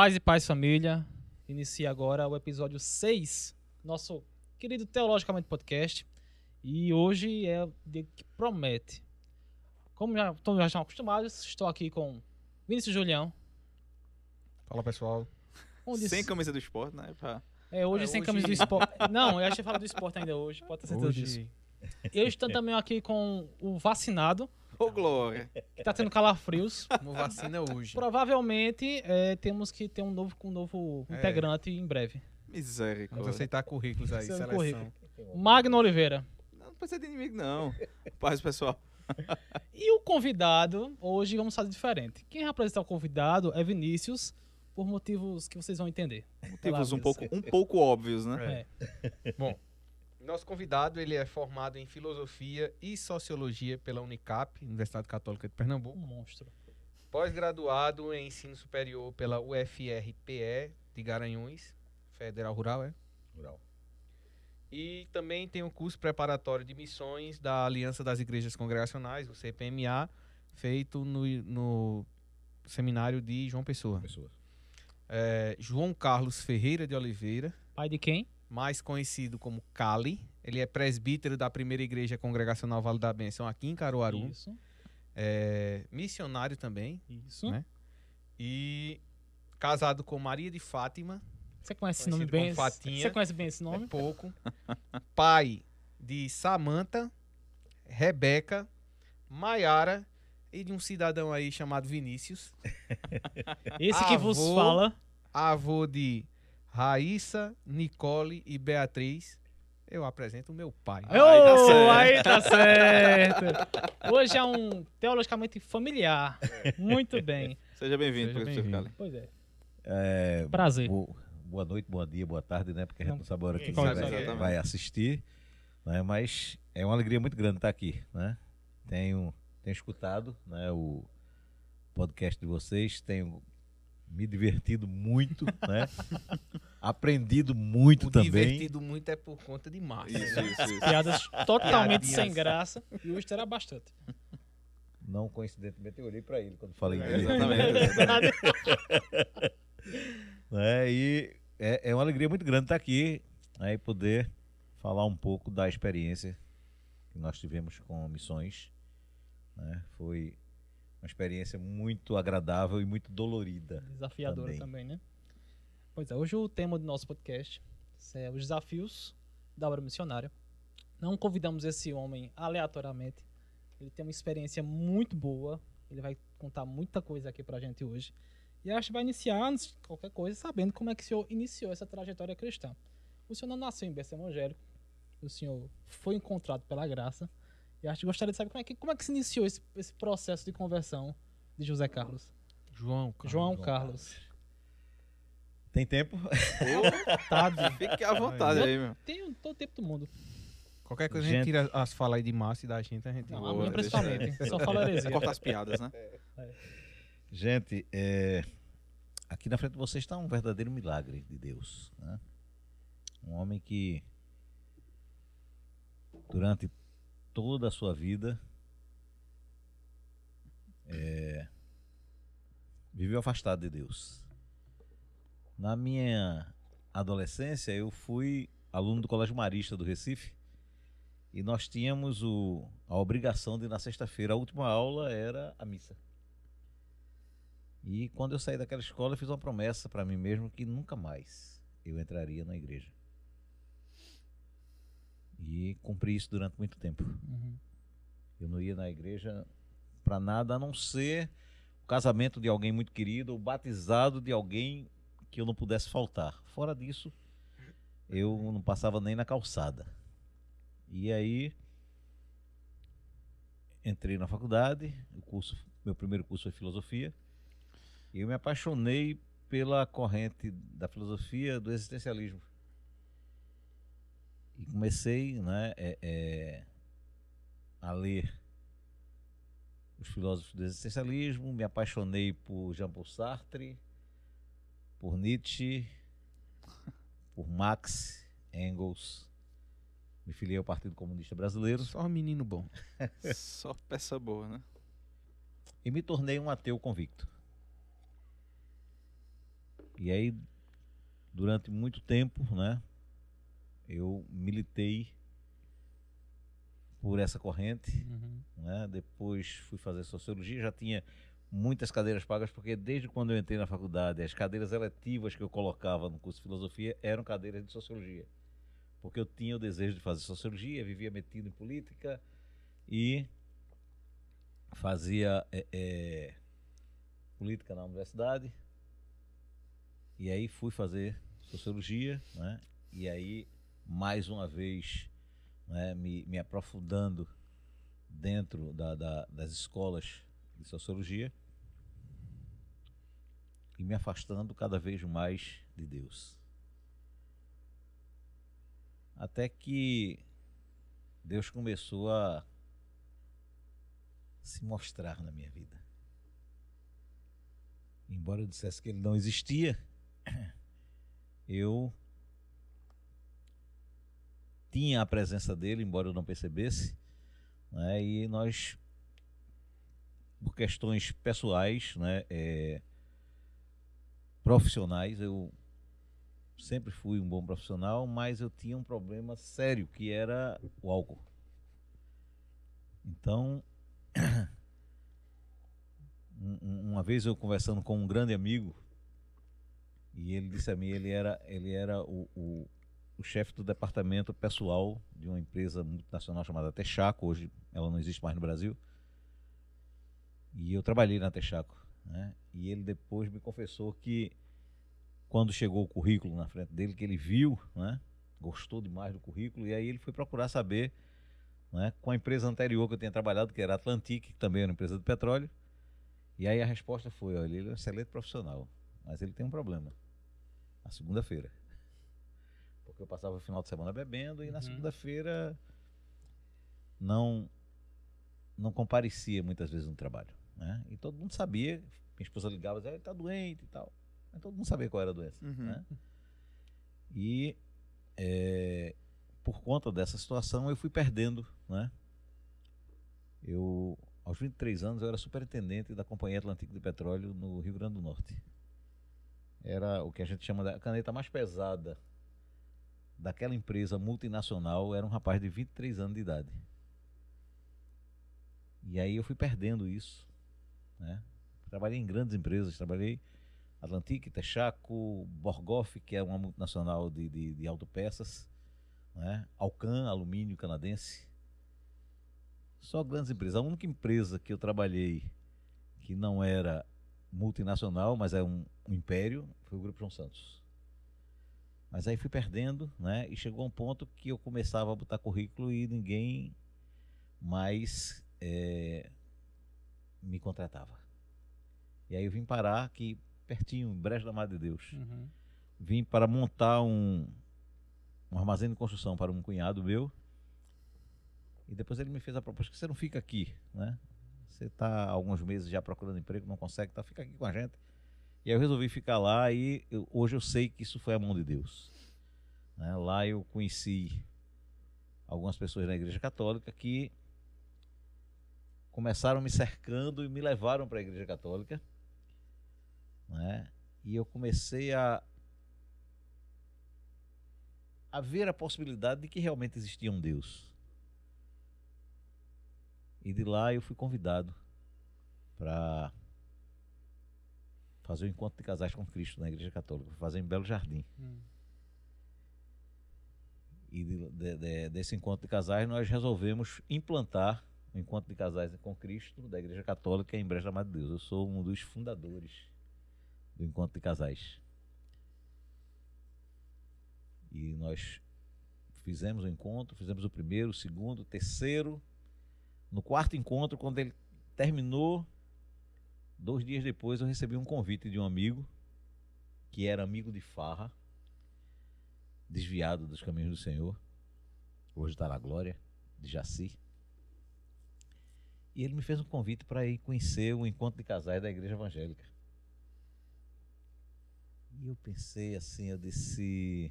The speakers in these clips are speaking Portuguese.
Paz e paz, família. Inicia agora o episódio 6, nosso querido Teologicamente Podcast. E hoje é o dia que promete. Como já, todos já estão acostumados, estou aqui com Vinícius Julião. Fala pessoal. Onde Sem camisa do esporte, né? Pra... É, hoje É, sem hoje- camisa do esporte. Não, eu achei falar do esporte ainda hoje, pode ter certeza disso. Hoje Eu estou também aqui com o vacinado, Ô, Glória. que está tendo calafrios. como vacina hoje. Provavelmente é, temos que ter um novo, um novo É. integrante em breve. Vamos Misericórdia. aceitar currículos aí, seleção. currículo. Magno Oliveira. Não, não precisa de inimigo, não. Paz, pessoal. E o convidado, hoje vamos fazer diferente. Quem vai apresentar o convidado é Vinícius, por motivos que vocês vão entender. Motivos um pouco, um pouco óbvios, né? É. Bom, nosso convidado ele é formado em filosofia e sociologia pela Unicap, Universidade Católica de Um Pernambuco. monstro. Pós-graduado em ensino superior pela UFRPE de Garanhuns, Federal Rural, é? Rural. E também tem o curso preparatório de missões da Aliança das Igrejas Congregacionais, o CPMA, feito no, no seminário de João Pessoa. Pessoas. É, João Carlos Ferreira de Oliveira, Pai de quem? Mais conhecido como Cali. Ele é presbítero da primeira igreja congregacional Vale da Bênção aqui em Caruaru. Isso. É missionário também. Isso. Né? E casado com Maria de Fátima. Você conhece esse nome bem? Fatinha. Você conhece bem esse nome? É pouco. Pai de Samanta, Rebeca, Maiara e de um cidadão aí chamado Vinícius. Esse que vos fala. Avô de Raíssa, Nicole e Beatriz. Eu apresento o meu pai. Aí tá certo. aí tá certo. Hoje é um teologicamente familiar. Muito bem. Seja bem-vindo, professor bem-vindo. Cali. Pois é. É, Prazer. bo- boa noite, bom dia, boa tarde, né? Porque a gente não sabe a hora que você vai, vai assistir. Né? Mas é uma alegria muito grande estar aqui, né? Tenho, tenho escutado né, o podcast de vocês, tenho me divertido muito, né? Aprendido muito O também. divertido muito é por conta de Márcio. Isso, isso, isso. Piadas totalmente Piadinhas. sem graça. E hoje terá bastante. Não coincidentemente eu olhei para ele quando falei É, exatamente, exatamente. né? E é, é uma alegria muito grande estar aqui né, e poder falar um pouco da experiência que nós tivemos com missões. né? Foi uma experiência muito agradável e muito dolorida. Desafiadora também. Também. né? Pois é, hoje o tema do nosso podcast é os desafios da obra missionária. Não convidamos esse homem aleatoriamente. Ele tem uma experiência muito boa. Ele vai contar muita coisa aqui pra gente hoje. E acho que vai iniciar, antes de qualquer coisa, sabendo como é que o senhor iniciou essa trajetória cristã. O senhor não nasceu em berço evangélico. O senhor foi encontrado pela graça. E acho que gostaria de saber como é que, como é que se iniciou esse, esse processo de conversão de José Carlos. João. cara. João Carlos. Tem tempo? Tá, Fique à vontade aí, meu. Tem todo o tempo do mundo. Qualquer coisa a gente Gente. tira as falas aí de Márcio e da gente, a gente. Não, Boa, a minha deixa- principalmente. Só fala heresia. Cortar as piadas, né? Gente, é, aqui na frente de vocês está um verdadeiro milagre de Deus. né? Um homem que, durante toda a sua vida, é, viveu afastado de Deus. Na minha adolescência, eu fui aluno do Colégio Marista do Recife e nós tínhamos o, a obrigação de, na sexta-feira, a última aula era a missa. E quando eu saí daquela escola, eu fiz uma promessa para mim mesmo que nunca mais eu entraria na igreja. E cumpri isso durante muito tempo. Uhum. Eu não ia na igreja para nada a não ser o casamento de alguém muito querido ou batizado de alguém que eu não pudesse faltar. Fora disso, eu não passava nem na calçada. E aí entrei na faculdade, o curso, meu primeiro curso foi filosofia. E eu me apaixonei pela corrente da filosofia do existencialismo. E comecei né, é, é, a ler os filósofos do existencialismo, me apaixonei por Jean-Paul Sartre, por Nietzsche, por Marx, Engels, me filiei ao Partido Comunista Brasileiro Só um menino bom. Só peça boa, né? e me tornei um ateu convicto. E aí, durante muito tempo, né, eu militei por essa corrente, Uhum. né? Depois fui fazer sociologia, já tinha muitas cadeiras pagas, porque desde quando eu entrei na faculdade, as cadeiras eletivas que eu colocava no curso de filosofia eram cadeiras de sociologia. Porque eu tinha o desejo de fazer sociologia, vivia metido em política e fazia eh, eh, política na universidade. E aí fui fazer sociologia, né? E aí, mais uma vez, né, me, me aprofundando dentro da, da- das escolas de sociologia e me afastando cada vez mais de Deus. Até que Deus começou a se mostrar na minha vida. Embora eu dissesse que ele não existia, eu tinha a presença dele, embora eu não percebesse, né? e nós, por questões pessoais, né, é, profissionais, eu sempre fui um bom profissional, mas eu tinha um problema sério, que era o álcool. Então, um- um- uma vez eu conversando com um grande amigo, e ele disse a mim, ele era, ele era o, o, o chefe do departamento pessoal de uma empresa multinacional chamada Texaco, hoje ela não existe mais no Brasil. E eu trabalhei na Texaco, né? E ele depois me confessou que quando chegou o currículo na frente dele, que ele viu, né? Gostou demais do currículo e aí ele foi procurar saber, né? Com a empresa anterior que eu tinha trabalhado, que era a Atlantic, que também era uma empresa de petróleo. E aí a resposta foi, olha, ele é um excelente profissional, mas ele tem um problema. Na segunda-feira. Porque eu passava o final de semana bebendo e na Uhum. segunda-feira não não comparecia muitas vezes no trabalho, né? E todo mundo sabia, minha esposa ligava e dizia, ele tá doente e tal. Mas todo mundo sabia qual era a doença, Uhum. né? E é, por conta dessa situação eu fui perdendo, né? Eu aos 23 anos eu era superintendente da Companhia Atlântica de Petróleo no Rio Grande do Norte. Era o que a gente chama da caneta mais pesada daquela empresa multinacional, era um rapaz de 23 anos de idade. E aí eu fui perdendo isso, né? Trabalhei em grandes empresas, trabalhei Atlantic, Texaco, Borgoff, que é uma multinacional de, de, de autopeças, né? Alcan, alumínio canadense. Só grandes empresas. A única empresa que eu trabalhei que não era multinacional, mas é um, um império, foi o Grupo João Santos. Mas aí fui perdendo, né? E chegou um ponto que eu começava a botar currículo e ninguém mais eh, me contratava. E aí eu vim parar aqui pertinho, em Brejo da Madre de Deus. Uhum. Vim para montar um, um armazém de construção para um cunhado meu. E depois ele me fez a proposta que você não fica aqui, né? Você está alguns meses já procurando emprego, não consegue, tá? Fica aqui com a gente. E aí eu resolvi ficar lá e eu- hoje eu sei que isso foi a mão de Deus. né? Lá eu conheci algumas pessoas da Igreja Católica que começaram me cercando e me levaram para a Igreja Católica. Né? E eu comecei a a ver a possibilidade de que realmente existia um Deus. E de lá eu fui convidado para fazer o encontro de casais com Cristo na Igreja Católica, fazer em Belo Jardim. Hum. E de- de- de- desse encontro de casais nós resolvemos implantar o encontro de casais com Cristo da Igreja Católica em Brejo da Madre de Deus. Eu sou um dos fundadores do encontro de casais. E nós fizemos o encontro, fizemos o primeiro, o segundo, o terceiro. No quarto encontro, quando ele terminou, dois dias depois eu recebi um convite de um amigo, que era amigo de Farra, desviado dos caminhos do Senhor, hoje está na glória, de Jaci. E ele me fez um convite para ir conhecer o encontro de casais da igreja evangélica. E eu pensei assim, eu disse.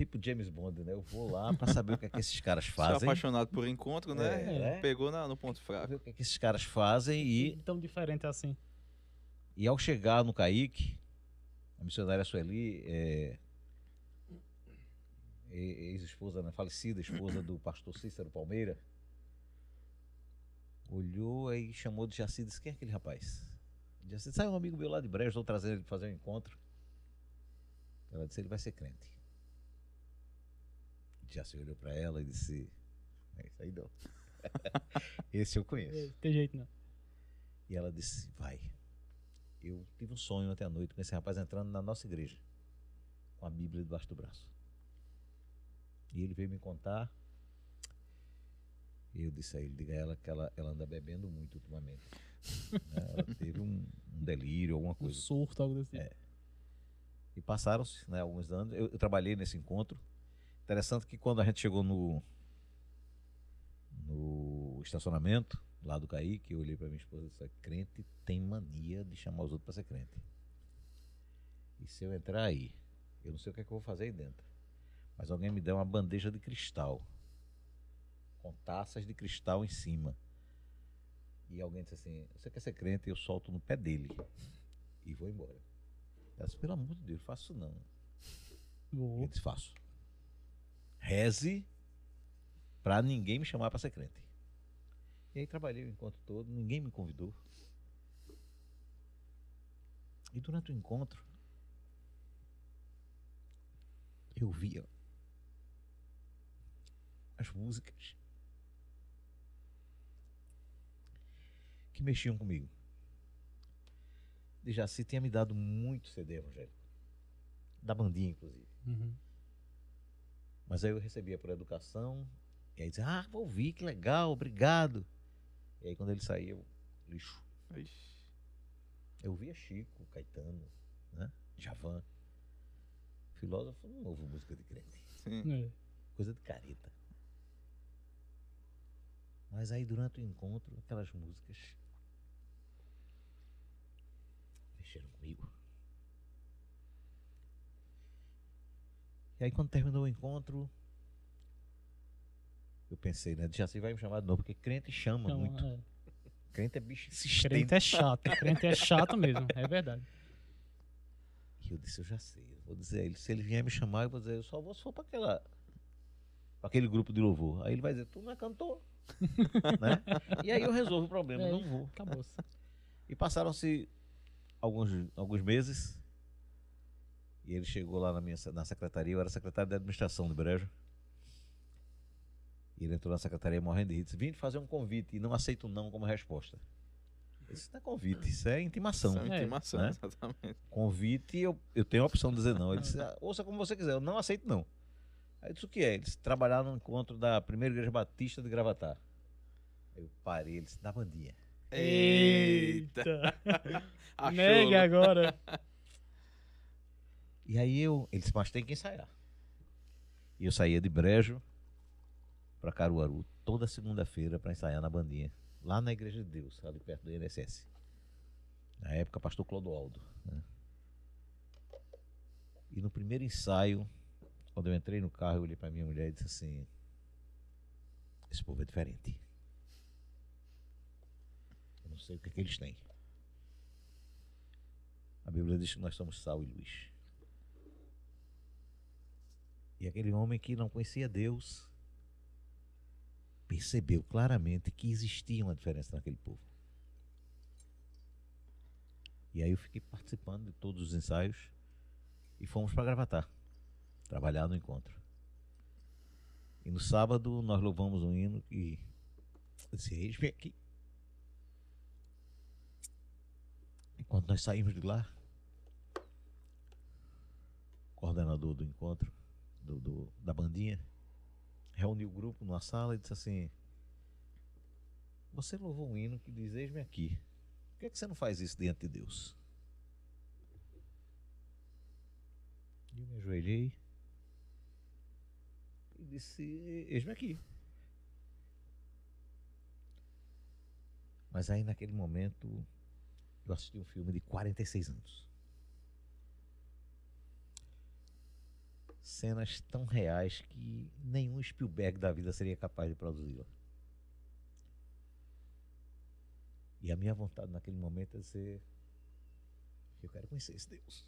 Tipo James Bond, né? Eu vou lá para saber o que é que esses caras Sou fazem. apaixonado por encontro, né? É, né? Pegou na- no ponto fraco. ver o que, é que esses caras fazem e Tão diferente assim. E ao chegar no Caique, A missionária Sueli é ex-esposa, né, falecida esposa do pastor Cícero Palmeira, olhou aí chamou de Jaci e disse: Quem é aquele rapaz? Jaci sai um amigo meu lá de Brejo, estou trazendo ele para fazer um encontro. Ela disse: Ele vai ser crente. Jaci olhou para ela e disse: É isso aí, não. Esse eu conheço. É, Tem jeito não. E ela disse: Vai. Eu tive um sonho ontem à noite com esse rapaz entrando na nossa igreja, com a Bíblia debaixo do braço. E ele veio me contar. E eu disse a ele: Diga a ela que ela, ela anda bebendo muito ultimamente. Né? Ela teve um, um delírio, alguma Um coisa. surto, algo desse tipo. É. E passaram-se né, alguns anos. Eu, eu trabalhei nesse encontro. Interessante que quando a gente chegou no, no estacionamento, lá do Kaique, eu olhei para minha esposa e disse: crente tem mania de chamar os outros para ser crente. E se eu entrar aí, eu não sei o que, é que eu vou fazer aí dentro. Mas alguém me deu uma bandeja de cristal, com taças de cristal em cima. E alguém disse assim: Você quer ser crente? Eu solto no pé dele e vou embora. Ela disse, pelo amor de Deus, faço não. Vou. Eu disse, faço. Reze pra ninguém me chamar para ser crente. E aí trabalhei o encontro todo, ninguém me convidou. E durante o encontro, eu via as músicas que mexiam comigo. De Jaci tinha me dado muito CD evangélico. Da bandinha, inclusive. Uhum. Mas aí eu recebia por educação, e aí dizia, ah, vou ouvir, que legal, obrigado. E aí quando ele saía, eu, lixo. Ixi. Eu via Chico, Caetano, né? Javan. Filósofo não ouve música de crente. Sim. É. Coisa de careta. Mas aí durante o encontro, aquelas músicas mexeram comigo. E aí quando terminou o encontro, eu pensei, né? Já se vai me chamar de novo, porque crente chama Então, muito. é. Crente é bicho insistente. Crente é chato. Crente é chato mesmo. É verdade. E eu disse, eu já sei. Eu vou dizer a ele, se ele vier me chamar, eu vou dizer, eu só vou se for para aquela. Pra aquele grupo de louvor. Aí ele vai dizer, tu não é cantor. né? E aí eu resolvo o problema, É. não vou. Acabou-se. E passaram-se alguns, alguns meses. E ele chegou lá na minha na secretaria, eu era secretário de administração do Brejo. E ele entrou na secretaria morrendo de rir. Disse, vim te fazer um convite e não aceito não como resposta. Isso não é convite, isso é intimação. São É. intimação, Né? exatamente. Convite, eu, eu tenho a opção de dizer não. Ele disse, "Ah, ouça como você quiser, eu não aceito não. Aí eu disse, o que é? Ele disse, trabalhar no encontro da primeira igreja batista de Gravatar. Aí eu parei, ele disse, da bandinha. Eita! Achou, Negue né? agora. E aí eu, ele disse, mas tem que ensaiar. E eu saía de Brejo para Caruaru toda segunda-feira para ensaiar na bandinha, lá na Igreja de Deus, ali perto do INSS. Na época, pastor Clodoaldo. né? E no primeiro ensaio, quando eu entrei no carro, eu olhei para minha mulher e disse assim: Esse povo é diferente. Eu não sei o que, é que eles têm. A Bíblia diz que nós somos sal e luz. E aquele homem que não conhecia Deus percebeu claramente que existia uma diferença naquele povo. E aí eu fiquei participando de todos os ensaios e fomos para Gravatar, trabalhar no encontro. E no sábado nós louvamos um hino eu disse, eis-me aqui. E quando nós saímos de lá, o coordenador do encontro, do, do- da bandinha, reuniu o grupo numa sala e disse assim: Você louvou um hino que diz: Eis-me aqui. Por que, é que você não faz isso diante de Deus? E eu me ajoelhei e disse: Eis-me aqui. Mas aí naquele momento eu assisti um filme de 46 anos. cenas tão reais que nenhum Spielberg da vida seria capaz de produzi-la E a minha vontade naquele momento é ser. Eu quero conhecer esse Deus.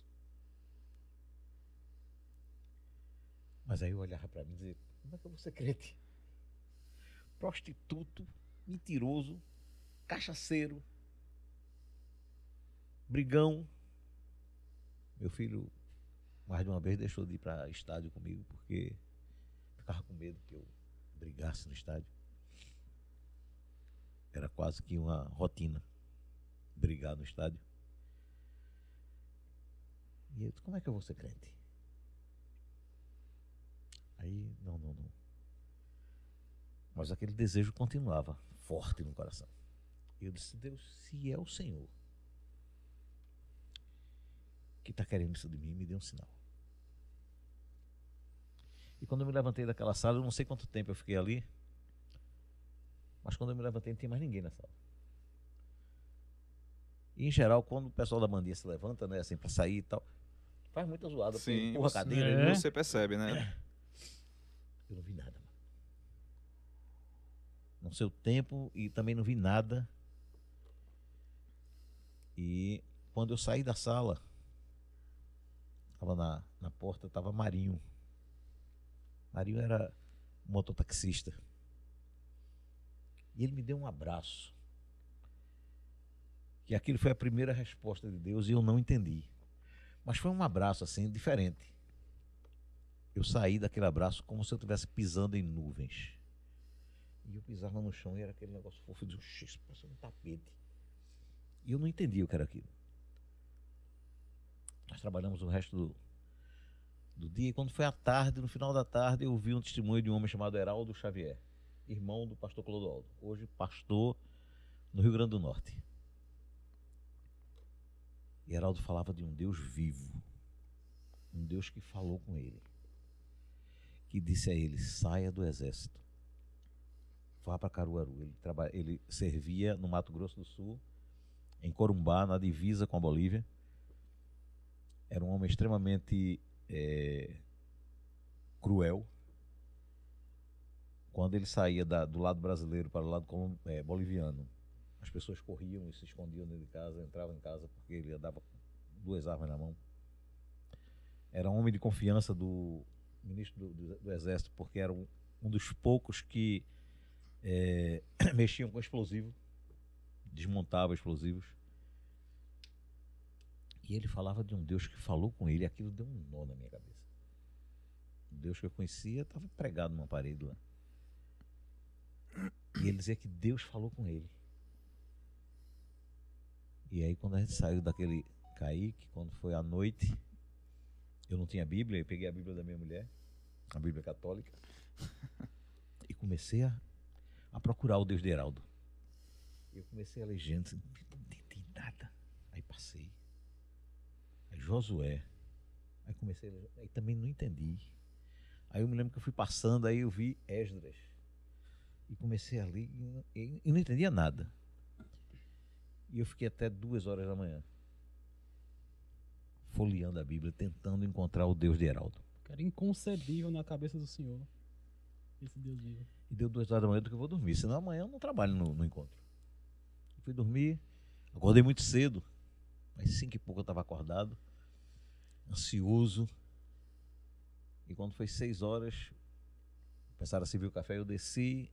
Mas aí eu olhava para mim e dizia: Como é que eu vou ser crente? Prostituto, mentiroso, cachaceiro, brigão. Meu filho mais de uma vez, deixou de ir para estádio comigo porque ficava com medo que eu brigasse no estádio. Era quase que uma rotina brigar no estádio. E eu disse, como é que eu vou ser crente? Aí, não, não, não. Mas aquele desejo continuava forte no coração. E eu disse, Deus, se é o Senhor que está querendo isso de mim, me dê um sinal. E quando eu me levantei daquela sala, eu não sei quanto tempo eu fiquei ali, mas quando eu me levantei, não tinha mais ninguém na sala. E em geral, quando o pessoal da mandia se levanta, né, assim, para sair e tal, faz muita zoada, Sim, empurra a cadeira. É. e- Você percebe, né? Eu não vi nada, mano. Não sei o tempo e também não vi nada. E quando eu saí da sala, estava na, na porta, estava Marinho. Marinho era um mototaxista. E ele me deu um abraço. Que aquilo foi a primeira resposta de Deus e eu não entendi. Mas foi um abraço assim, diferente eu saí daquele abraço como se eu estivesse pisando em nuvens. E eu pisava no chão e era aquele negócio fofo. "Oxe, isso parece um tapete. E eu não entendia o que era aquilo. Nós trabalhamos o resto do, do dia e quando foi à tarde, no final da tarde, eu vi um testemunho de um homem chamado Heraldo Xavier, irmão do pastor Clodoaldo, hoje pastor no Rio Grande do Norte. E Heraldo falava de um Deus vivo, um Deus que falou com ele que disse a ele: saia do exército, vá para Caruaru. Ele, traba... ele servia no Mato Grosso do Sul, em Corumbá, na divisa com a Bolívia. Era um homem extremamente eh, cruel. Quando ele saía da- do lado brasileiro para o lado eh, boliviano, as pessoas corriam e se escondiam dentro de casa, entravam em casa porque ele com duas armas na mão. Era um homem de confiança do ministro do, do- do Exército, porque era um, um dos poucos que eh, mexiam com explosivo, desmontava explosivos. E ele falava de um Deus que falou com ele, e aquilo deu um nó na minha cabeça. O Deus que eu conhecia estava pregado numa parede lá. E ele dizia que Deus falou com ele. E aí quando a gente saiu daquele Kaique, quando foi à noite, eu não tinha Bíblia, eu peguei a Bíblia da minha mulher, a Bíblia católica, e comecei a, a procurar o Deus de Heraldo. Eu comecei a ler gente, não entendi nada. Aí passei. Aí Josué. Aí comecei a ler, aí também não entendi. Aí eu me lembro que eu fui passando, aí eu vi Esdras. E comecei a ler e não- e e não entendia nada. E eu fiquei até duas horas da manhã folheando a Bíblia, tentando encontrar o Deus de Heraldo. Cara, inconcebível na cabeça do Senhor. Esse Deus vivo. E deu duas horas da manhã do que eu vou dormir, senão amanhã eu não trabalho no, no encontro. Eu fui dormir, acordei muito cedo, mas cinco e pouco eu estava acordado, ansioso. E quando foi seis horas, começaram a servir o café, eu desci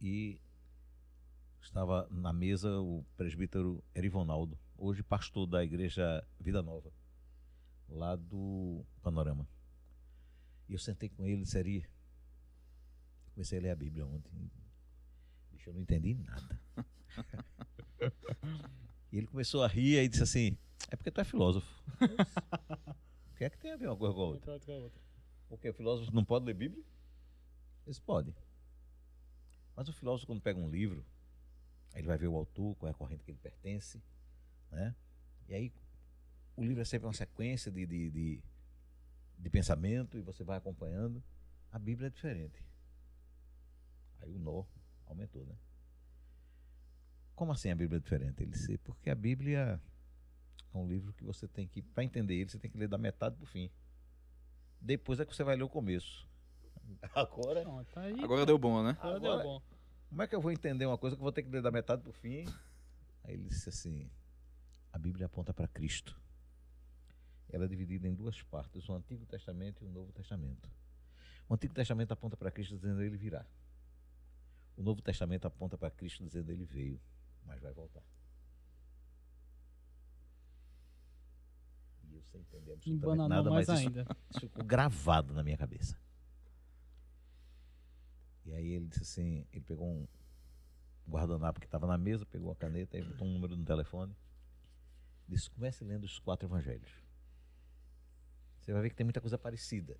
e estava na mesa o presbítero Erivonaldo, hoje pastor da igreja Vida Nova, lá do Panorama. E eu sentei com ele e disse, Ari, comecei a ler a Bíblia ontem. Bicho, eu não entendi nada. e ele começou a rir e disse assim, é porque tu é filósofo. O que é que tem a ver uma coisa com a outra? Porque o filósofo não pode ler Bíblia? Eles podem. Mas o filósofo, quando pega um livro, aí ele vai ver o autor, qual é a corrente que ele pertence, né? E aí o livro é sempre uma sequência de, de, de, de pensamento e você vai acompanhando. A Bíblia é diferente. Aí o nó aumentou, né? Como assim a Bíblia é diferente? Ele disse, porque a Bíblia é um livro que você tem que, para entender ele, você tem que ler da metade para o fim. Depois é que você vai ler o começo. Agora, Pronto, tá aí. Agora deu bom, né? Agora deu agora- bom. como é que eu vou entender uma coisa que eu vou ter que ler da metade para o fim? Aí ele disse assim: a Bíblia aponta para Cristo. Ela é dividida em duas partes, o Antigo Testamento e o Novo Testamento. O Antigo Testamento aponta para Cristo dizendo ele virá. O Novo Testamento aponta para Cristo dizendo ele veio, mas vai voltar. E eu sem entender absolutamente nada, mais mas isso, isso ficou gravado na minha cabeça. E aí ele disse assim, ele pegou um guardanapo que estava na mesa, pegou a caneta e botou um número no telefone. Disse, comece lendo os quatro evangelhos. Você vai ver que tem muita coisa parecida.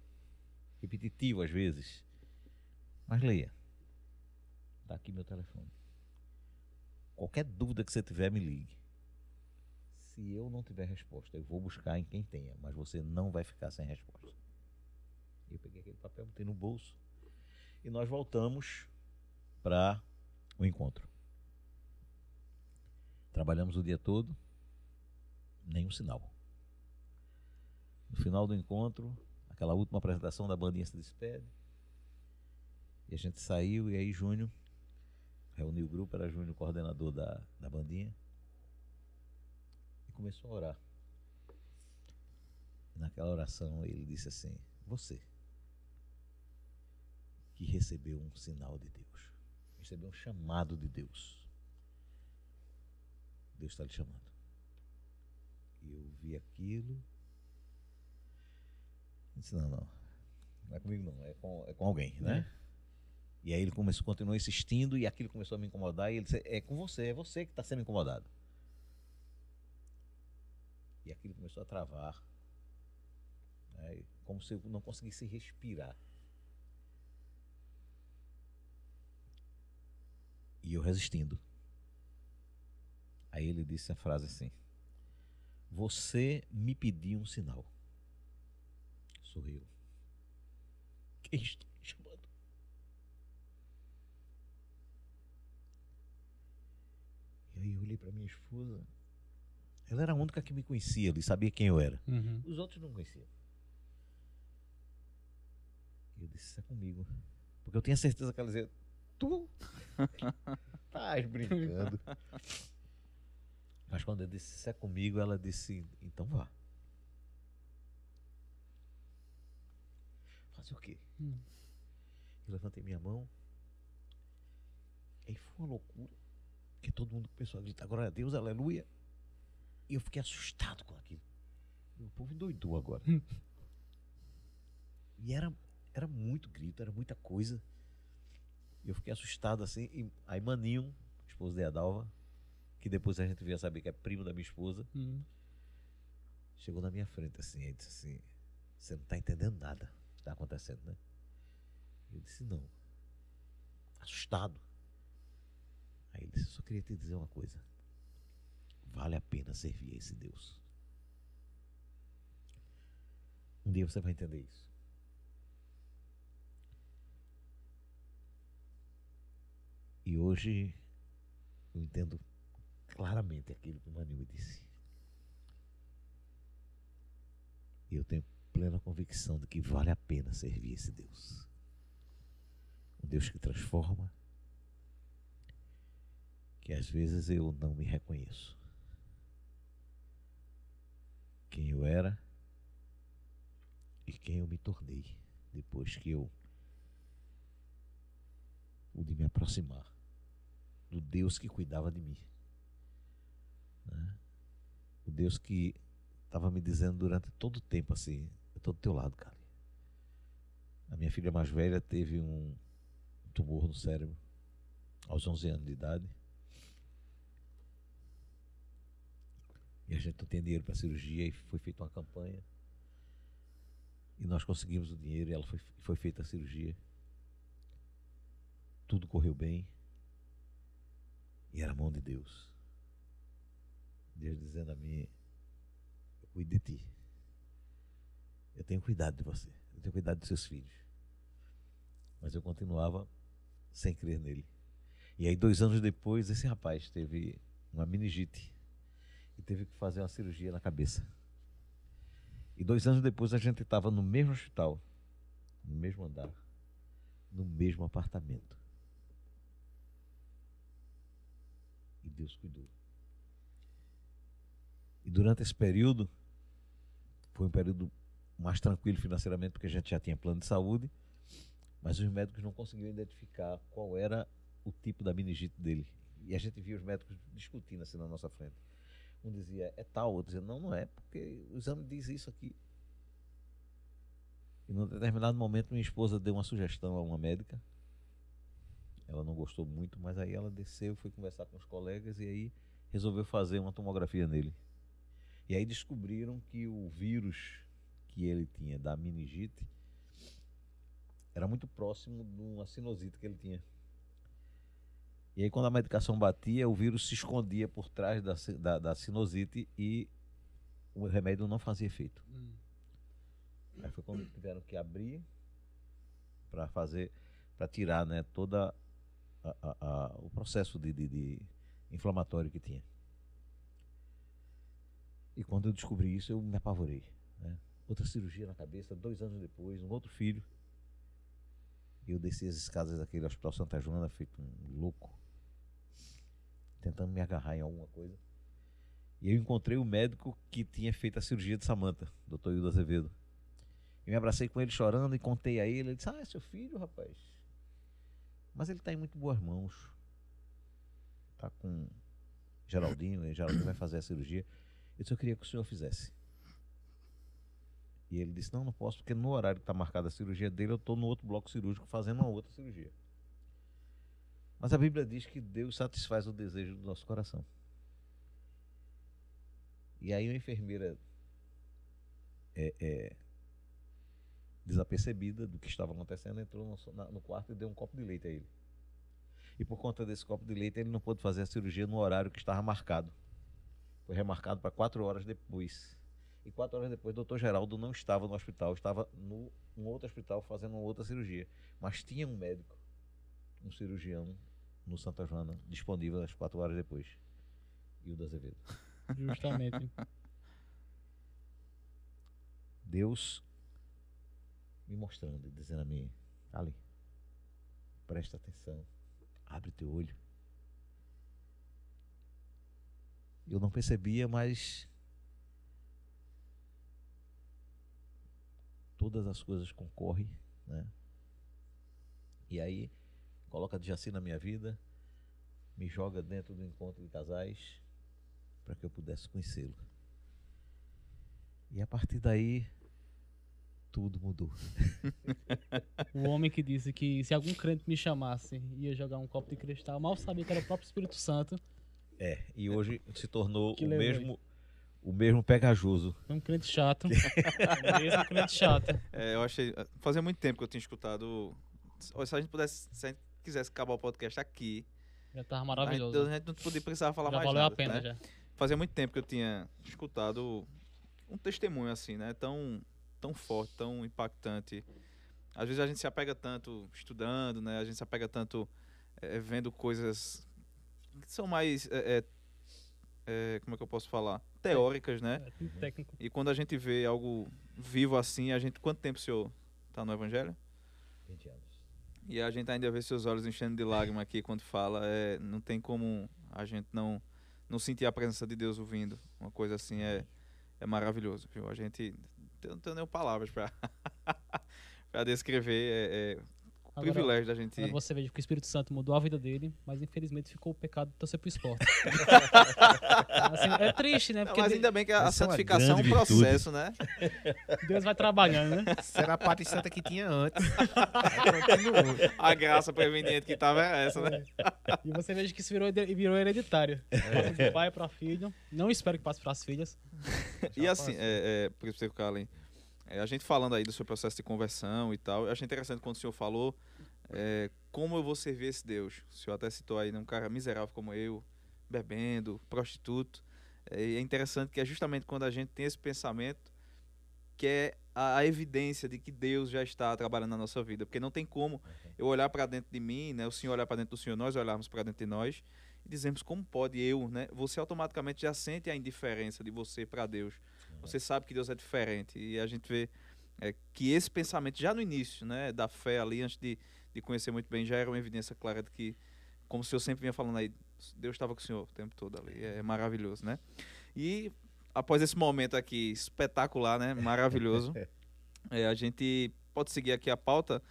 Repetitivo às vezes. Mas leia. Está aqui meu telefone. Qualquer dúvida que você tiver, me ligue. Se eu não tiver resposta, eu vou buscar em quem tenha, mas você não vai ficar sem resposta. Eu peguei aquele papel, botei no bolso e nós voltamos para o encontro. Trabalhamos o dia todo, nenhum sinal. No final do encontro, aquela última apresentação da bandinha se despede. E a gente saiu e aí Júnior reuniu o grupo, era Júnior coordenador da, da bandinha. E começou a orar. E naquela oração ele disse assim: Você que recebeu um sinal de Deus, recebeu um chamado de Deus. Deus está lhe chamando. E eu vi aquilo. Disse, não, não. Não é comigo não, é com, é com alguém, né? E aí ele começou, continuou insistindo e aquilo começou a me incomodar. E ele disse, é com você, é você que está sendo incomodado. E aquilo começou a travar. né? Como se eu não conseguisse respirar. E eu resistindo. Aí ele disse a frase assim: Você me pediu um sinal. Sou eu. Quem está me chamando? E aí eu olhei para minha esposa. Ela era a única que me conhecia, ele sabia quem eu era. Uhum. Os outros não conheciam. E eu disse, isso é comigo. Porque eu tinha certeza que ela dizia, tu? Estás brincando. Mas quando eu disse, isso é comigo, ela disse, então vá. Fazer o quê? Hum. Eu levantei minha mão. E aí foi uma loucura. Porque todo mundo começou a gritar, glória a Deus, aleluia. E eu fiquei assustado com aquilo. O povo endoidou agora. e era, era muito grito, era muita coisa. E eu fiquei assustado assim. E aí Maninho, esposo de Adalva, que depois a gente veio a saber que é primo da minha esposa, Hum. chegou na minha frente assim, e disse assim, você não está entendendo nada que está acontecendo, né? Eu disse, não. Assustado. Aí ele disse, só queria te dizer uma coisa. Vale a pena servir a esse Deus. Um dia você vai entender isso. E hoje eu entendo claramente aquilo que o me disse. E eu tenho plena convicção de que vale a pena servir esse Deus. Um Deus que transforma, que às vezes eu não me reconheço. Quem eu era e quem eu me tornei depois que eu pude me aproximar do Deus que cuidava de mim. né? O Deus que estava me dizendo durante todo o tempo assim, eu estou do teu lado, cara. A minha filha mais velha teve um tumor no cérebro aos 11 anos de idade. E a gente não tem dinheiro para cirurgia e foi feita uma campanha. E nós conseguimos o dinheiro e ela foi, foi feita a cirurgia. Tudo correu bem. E era a mão de Deus. Deus dizendo a mim, eu cuido de ti. Eu tenho cuidado de você. Eu tenho cuidado dos seus filhos. Mas eu continuava sem crer nele. E aí, dois anos depois, esse rapaz teve uma meningite teve que fazer uma cirurgia na cabeça. E dois anos depois, a gente estava no mesmo hospital, no mesmo andar, no mesmo apartamento. E Deus cuidou. E durante esse período, foi um período mais tranquilo financeiramente, porque a gente já tinha plano de saúde. Mas os médicos não conseguiam identificar qual era o tipo da meningite dele. E a gente via os médicos discutindo assim na nossa frente. Um dizia, é tal, outro dizia, não, não é, porque o exame diz isso aqui. E num determinado momento minha esposa deu uma sugestão a uma médica. Ela não gostou muito, mas aí ela desceu, foi conversar com os colegas e aí resolveu fazer uma tomografia nele. E aí descobriram que o vírus que ele tinha da meningite era muito próximo de uma sinusite que ele tinha. E aí quando a medicação batia, o vírus se escondia por trás da, da, da sinusite e o remédio não fazia efeito. Hum. Aí foi quando tiveram que abrir para fazer, para tirar, né, a, o processo de, de, de, inflamatório que tinha. E quando eu descobri isso, eu me apavorei. Né? Outra cirurgia na cabeça, dois anos depois, um outro filho. Eu desci as escadas daquele hospital Santa Joana, feito um louco, tentando me agarrar em alguma coisa. E eu encontrei o médico que tinha feito a cirurgia de Samanta, doutor Hildo Azevedo. Eu me abracei com ele chorando e contei a ele. Ele disse: Ah, é seu filho, rapaz. Mas ele está em muito boas mãos. Está com Geraldinho, e Geraldinho vai fazer a cirurgia. Eu disse: Eu queria que o senhor fizesse. E ele disse: Não, não posso, porque no horário que está marcada a cirurgia dele, eu estou no outro bloco cirúrgico fazendo uma outra cirurgia. Mas a Bíblia diz que Deus satisfaz o desejo do nosso coração. E aí a enfermeira é, é, desapercebida do que estava acontecendo, entrou no, no, quarto e deu um copo de leite a ele. E por conta desse copo de leite, ele não pôde fazer a cirurgia no horário que estava marcado. Foi remarcado para quatro horas depois. E quatro horas depois, o doutor Geraldo não estava no hospital, estava no um outro hospital fazendo uma outra cirurgia. Mas tinha um médico, um cirurgião, no Santa Joana, disponível às quatro horas depois. E o da Azevedo. Justamente. Deus me mostrando, dizendo a mim, Ali, presta atenção, abre teu olho. Eu não percebia, mas todas as coisas concorrem, né? E aí coloca Jaci na minha vida, me joga dentro do encontro de casais para que eu pudesse conhecê-lo. E a partir daí tudo mudou. o homem que disse que se algum crente me chamasse, ia jogar um copo de cristal, mal sabia que era o próprio Espírito Santo. É, e hoje se tornou o mesmo o mesmo pegajoso. Um crente chato. o mesmo crente chato. É, eu achei. Fazia muito tempo que eu tinha escutado. Se a gente pudesse. Se a gente quisesse acabar o podcast aqui. Já tava maravilhoso. A gente, a gente não podia precisar falar já mais valeu nada. a pena né? já. Fazia muito tempo que eu tinha escutado um testemunho assim, né? Tão tão forte, tão impactante. Às vezes a gente se apega tanto estudando, né? A gente se apega tanto é, vendo coisas que são mais, é, é, como é que eu posso falar? Teóricas, né? técnico. E quando a gente vê algo vivo assim, a gente... Quanto tempo o senhor está no Evangelho? 20 anos. E a gente ainda vê seus olhos enchendo de lágrima aqui quando fala. É, não tem como a gente não, não sentir a presença de Deus ouvindo. Uma coisa assim é, é maravilhoso, viu? A gente eu não tenho nem palavras para descrever. É, é agora, privilégio da gente. Agora você veja que o Espírito Santo mudou a vida dele, mas infelizmente ficou o pecado de torcer pro esporte. assim, é triste, né? Porque não, mas ainda bem que a, a santificação é um processo, né? Deus vai trabalhando, né? Será a parte santa que tinha antes. a graça preveniente que tava é essa, né? E você veja que isso virou, virou hereditário. É. De pai para filho. Não espero que passe para as filhas. e assim, é, é, por isso, Carlin, é, a gente falando aí do seu processo de conversão e tal, eu achei interessante quando o senhor falou é, como eu vou servir esse Deus. O senhor até citou aí um cara miserável como eu, bebendo, prostituto. É, é interessante que é justamente quando a gente tem esse pensamento que é a, a, evidência de que Deus já está trabalhando na nossa vida. Porque não tem como eu olhar para dentro de mim, né, o senhor olhar para dentro do senhor, nós olharmos para dentro de nós e dizemos como pode eu, né? Você automaticamente já sente a indiferença de você para Deus você sabe que Deus é diferente. E a gente vê é, que esse pensamento, já no início né, da fé ali, antes de, de conhecer muito bem, já era uma evidência clara de que, como o senhor sempre vinha falando aí, Deus estava com o senhor o tempo todo ali. É, é maravilhoso, né? E após esse momento aqui espetacular, né? Maravilhoso. é, a gente pode seguir aqui a pauta.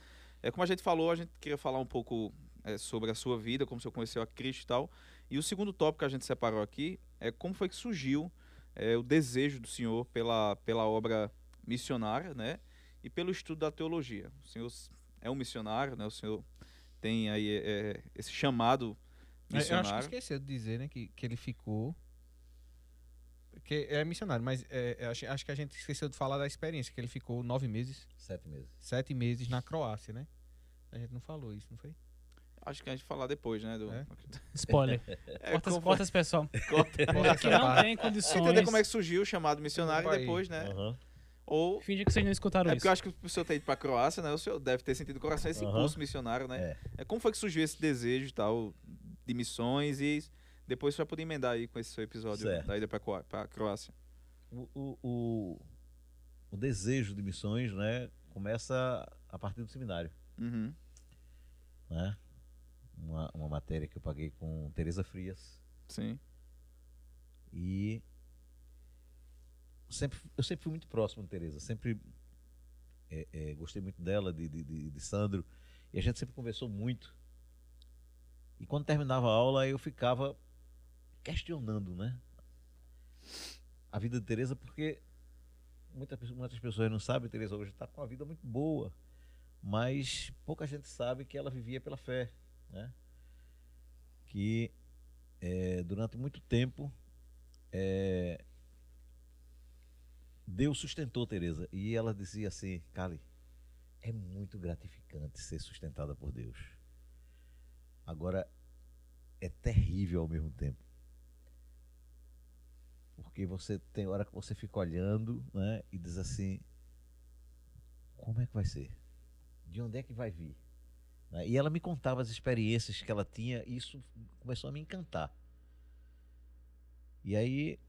É como a gente falou, a gente queria falar um pouco é, sobre a sua vida, como você conheceu a Cristo e tal. E o segundo tópico que a gente separou aqui é como foi que surgiu é, o desejo do senhor pela, pela obra missionária, né? E pelo estudo da teologia. O senhor é um missionário, né? O senhor tem aí é, esse chamado missionário. É, eu acho que esqueceu de dizer, né, que, que ele ficou que é missionário, mas é, acho, acho, que a gente esqueceu de falar da experiência, que ele ficou nove meses. Sete meses. Sete meses na Croácia, né? A gente não falou isso, não foi? Acho que a gente vai falar depois, né? Do... É? Spoiler. É, corta, como... corta pessoal. Corta. Corta não tem condições. Entender como é que surgiu o chamado missionário e depois, né? Uhum. Ou... Finge que vocês não escutaram é isso. porque eu acho que o senhor tem ido pra Croácia, né? O senhor deve ter sentido o coração esse uhum. impulso missionário, né? É. é. Como foi que surgiu esse desejo e tal de missões e depois você vai poder emendar aí com esse seu episódio certo. da ida pra, pra Croácia. O, o, o, o, desejo de missões, né? Começa a partir do seminário. Uhum. Né? Uma, uma matéria que eu paguei com Teresa Frias. Sim. E sempre, eu sempre fui muito próximo de Teresa, sempre é, é, gostei muito dela, de, de, de, de, Sandro, e a gente sempre conversou muito. E quando terminava a aula, eu ficava questionando, né? A vida de Teresa, porque muitas, muitas pessoas não sabem, Teresa hoje está com uma vida muito boa, mas pouca gente sabe que ela vivia pela fé, né? Que é, durante muito tempo é, Deus sustentou Teresa e ela dizia assim, Cali, é muito gratificante ser sustentada por Deus. Agora é terrível ao mesmo tempo. Porque você tem hora que você fica olhando, né, e diz assim: como é que vai ser? De onde é que vai vir? Né? E ela me contava as experiências que ela tinha, e isso começou a me encantar. E aí,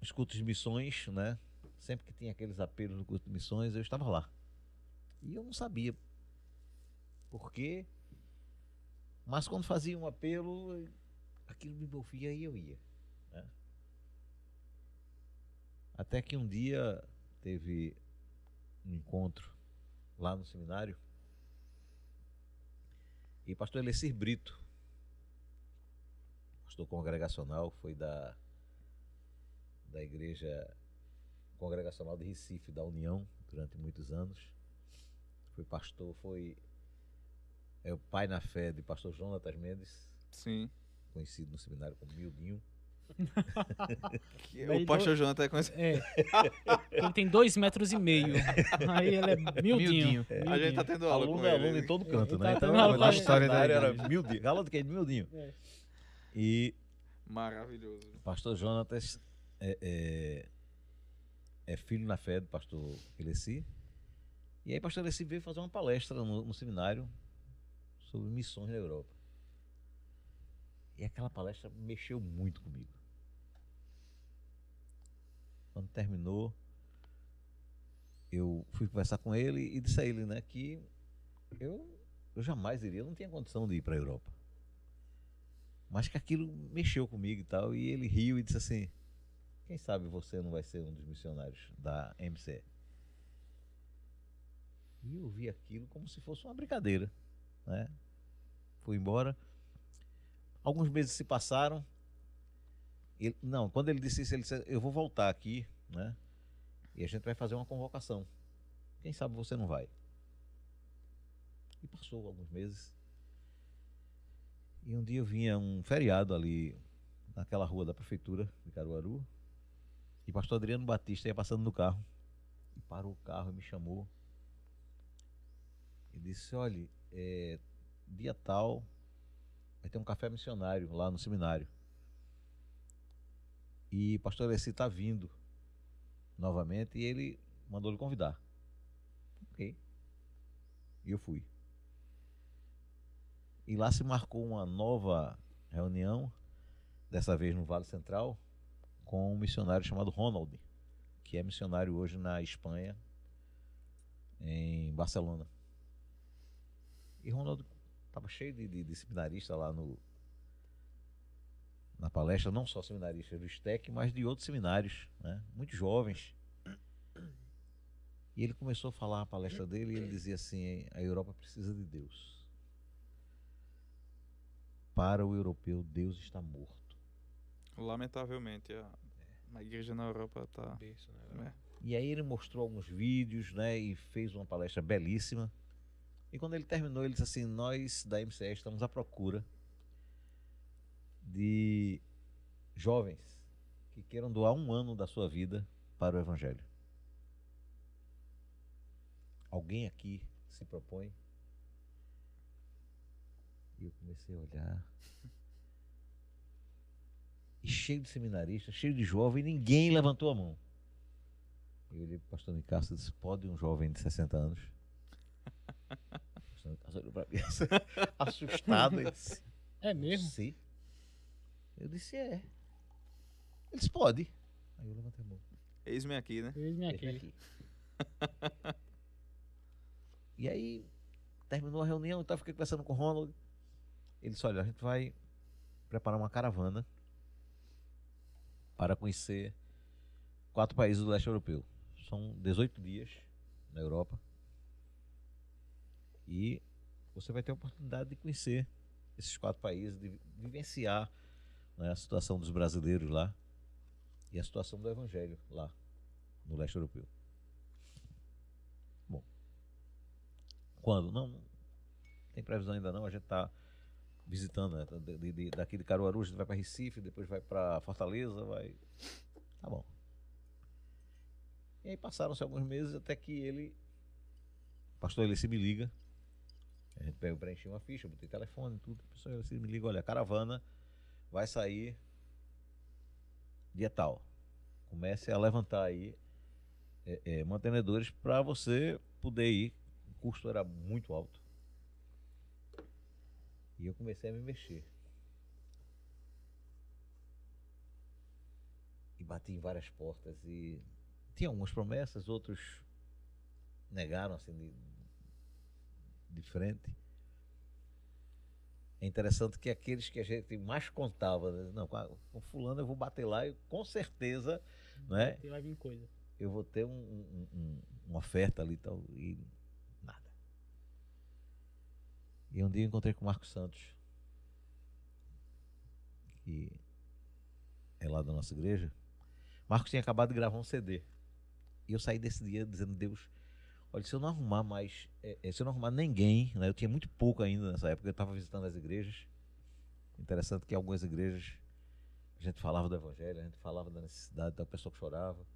os cultos de missões, né? Sempre que tinha aqueles apelos no curso de missões, eu estava lá. E eu não sabia por quê. Mas quando fazia um apelo, aquilo me envolvia e eu ia. Né? Até que um dia teve um encontro lá no seminário e pastor Elecir Brito, pastor congregacional, foi da, da igreja congregacional de Recife, da União, durante muitos anos. Foi pastor, foi é o pai na fé de pastor Jonatas Mendes. Sim. Conhecido no seminário como Mildinho. O pastor Jonathan é conhecido. É. Ele tem dois metros e meio. Aí ele é mildinho. mildinho. É. A gente tá tendo aula aluno com é ele. aluno em todo canto, né? Tá então, a história da era mildinho. Galo de quem? Mildinho. É. E... Maravilhoso. Pastor Jonatas é, é, é, filho na fé do pastor Eleci. E aí pastor Eleci veio fazer uma palestra no, no seminário sobre missões na Europa. E aquela palestra mexeu muito comigo. Quando terminou, eu fui conversar com ele e disse a ele né, que eu, eu jamais iria, eu não tinha condição de ir para a Europa. Mas que aquilo mexeu comigo e tal. E ele riu e disse assim: Quem sabe você não vai ser um dos missionários da MCE? E eu vi aquilo como se fosse uma brincadeira. Né? Fui embora. Alguns meses se passaram ele, não, quando ele disse isso, ele disse: Eu vou voltar aqui, né? E a gente vai fazer uma convocação. Quem sabe você não vai. E passou alguns meses. E um dia eu vinha um feriado ali naquela rua da prefeitura de Caruaru. E o pastor Adriano Batista ia passando no carro. E parou o carro e me chamou. E disse: Olha, é, dia tal vai ter um café missionário lá no seminário. E o pastor Alessi está vindo novamente e ele mandou lhe convidar. Ok. E eu fui. E lá se marcou uma nova reunião, dessa vez no Vale Central, com um missionário chamado Ronald, que é missionário hoje na Espanha, em Barcelona. E Ronald estava cheio de, de, de lá no, na palestra, não só seminaristas do STEC, mas de outros seminários, né? muito jovens. E ele começou a falar a palestra dele e ele dizia assim: a Europa precisa de Deus. Para o europeu, Deus está morto. Lamentavelmente, a, a igreja na Europa está. né? E aí ele mostrou alguns vídeos, né, e fez uma palestra belíssima. E quando ele terminou, ele disse assim: Nós da MCE estamos à procura de jovens que queiram doar um ano da sua vida para o Evangelho. Alguém aqui se propõe? E eu comecei a olhar. E cheio de seminaristas, cheio de jovens, ninguém levantou a mão. Eu olhei para o pastor Nicasso e disse: Pode um jovem de 60 anos? O pastor Nicasso olhou para mim, assustado. Ele disse: É mesmo? Sim. Eu disse: É. Ele disse: Pode. Aí eu levantei a mão. Eis-me aqui, né? Eis-me aqui. aqui. e aí, terminou a reunião, então eu fiquei conversando com o Ronald. Ele disse: Olha, a gente vai preparar uma caravana para conhecer quatro países do leste europeu. São 18 dias na Europa. E você vai ter a oportunidade de conhecer esses quatro países, de vivenciar né, a situação dos brasileiros lá e a situação do evangelho lá no leste europeu. Bom, quando? Não, não tem previsão ainda não, a gente está visitando, né? de- de- daqui de Caruaru a gente vai para Recife, depois vai para Fortaleza, vai... Tá bom. E aí passaram-se alguns meses até que ele, pastor Elici me liga, a gente pega, preenchi uma ficha, botei telefone tudo, o pastor Elici me liga, olha, a caravana vai sair dia tal. Comece a levantar aí é, é, mantenedores para você poder ir. O custo era muito alto. E eu comecei a me mexer. E bati em várias portas e tinha algumas promessas, outros negaram assim de, de frente. É interessante que aqueles que a gente mais contava, né? não, com fulano eu vou bater lá e com certeza, né? E vai vir coisa. eu vou ter um, um- um- uma oferta ali e tal, e nada. E um dia eu encontrei com o Marcos Santos, que é lá da nossa igreja. Marcos tinha acabado de gravar um CD. E eu saí desse dia dizendo, Deus, olha, se eu não arrumar mais, é, é, se eu não arrumar ninguém, né, eu tinha muito pouco ainda nessa época, eu estava visitando as igrejas. Interessante que algumas igrejas a gente falava do evangelho, a gente falava da necessidade da pessoa que chorava.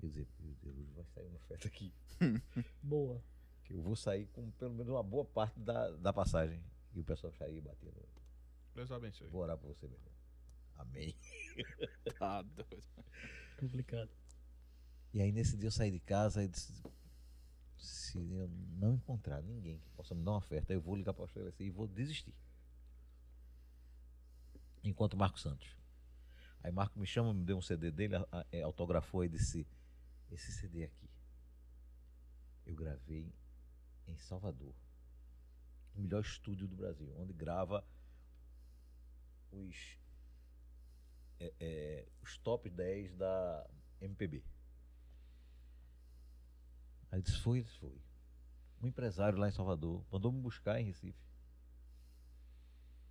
E eu dizia, meu Deus, vai sair uma oferta aqui. Boa. Que eu vou sair com pelo menos uma boa parte da, da passagem. E o pessoal saía e batia. no- Deus abençoe. Vou orar por você, meu irmão. Amém. Tá doido. Complicado. E aí nesse dia eu saí de casa e disse, se eu não encontrar ninguém que possa me dar uma oferta, eu vou ligar para o pastor e vou desistir. Enquanto Marco Santos. Aí Marco me chama, me deu um CD dele, é, autografou e disse, esse CD aqui, eu gravei em Salvador. O melhor estúdio do Brasil, onde grava os, é, é, os top 10 da MPB. Aí disse, foi, disse, foi. Um empresário lá em Salvador mandou me buscar em Recife.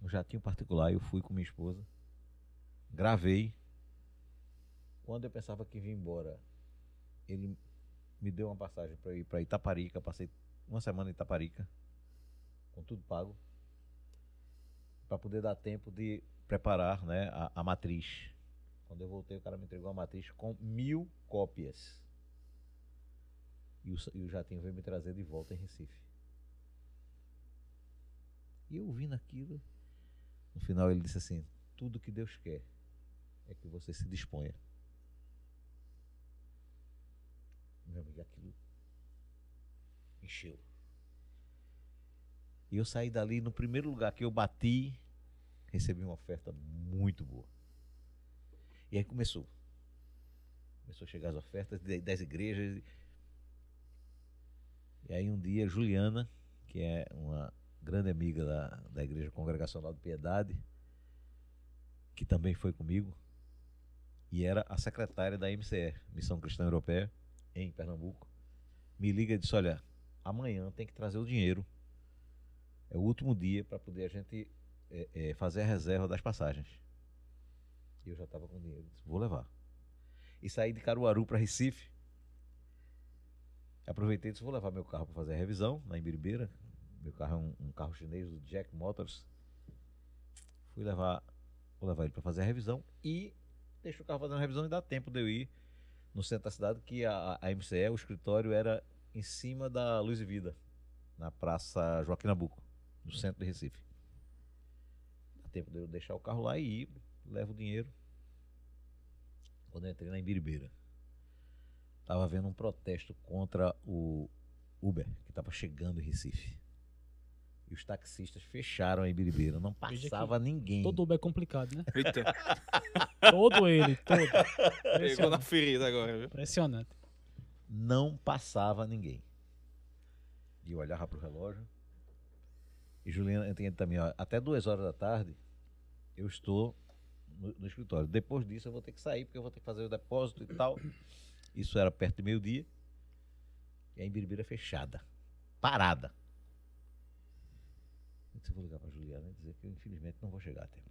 Um jatinho particular, eu fui com minha esposa. Gravei. Quando eu pensava que vinha embora, ele me deu uma passagem para ir para Itaparica. Passei uma semana em Itaparica, com tudo pago, para poder dar tempo de preparar né, a, a matriz. Quando eu voltei, o cara me entregou a matriz com mil cópias. E o, e o jatinho veio me trazer de volta em Recife. E eu ouvindo aquilo, no final ele disse assim: Tudo que Deus quer é que você se disponha. Meu amigo, aquilo encheu. E eu saí dali, no primeiro lugar que eu bati, recebi uma oferta muito boa. E aí começou. Começou a chegar as ofertas das igrejas. E aí um dia Juliana, que é uma grande amiga da, da Igreja Congregacional de Piedade, que também foi comigo, e era a secretária da MCE, Missão Cristã Europeia, em Pernambuco, me liga e disse: Olha, amanhã tem que trazer o dinheiro. É o último dia para poder a gente é, é, fazer a reserva das passagens. E eu já estava com dinheiro. Disse, Vou levar. E saí de Caruaru para Recife. Aproveitei e disse: Vou levar meu carro para fazer a revisão na Imbiribeira. Meu carro é um, um carro chinês do Jack Motors. Fui levar, vou levar ele para fazer a revisão e deixo o carro fazendo a revisão e dá tempo de eu ir no centro da cidade, que a, a MCE, o escritório era em cima da Luz e Vida, na Praça Joaquim Nabuco, no centro de Recife. Dá tempo de eu deixar o carro lá e ir, levo o dinheiro. Quando eu entrei na Imbiribeira, estava havendo um protesto contra o Uber, que estava chegando em Recife. E os taxistas fecharam a Ibiribeira, não passava ninguém. Todo Uber é complicado, né? Eita, Todo ele, todo. pegou na Impressionante. ferida agora, viu? Impressionante. não passava ninguém. E eu olhava pro relógio. E Juliana entende também, ó, até duas horas da tarde eu estou no, no escritório. Depois disso eu vou ter que sair, porque eu vou ter que fazer o depósito e tal. Isso era perto de meio-dia. E a Imbiribeira fechada. Parada. Eu vou ligar pra Juliana e dizer que eu infelizmente não vou chegar a tempo.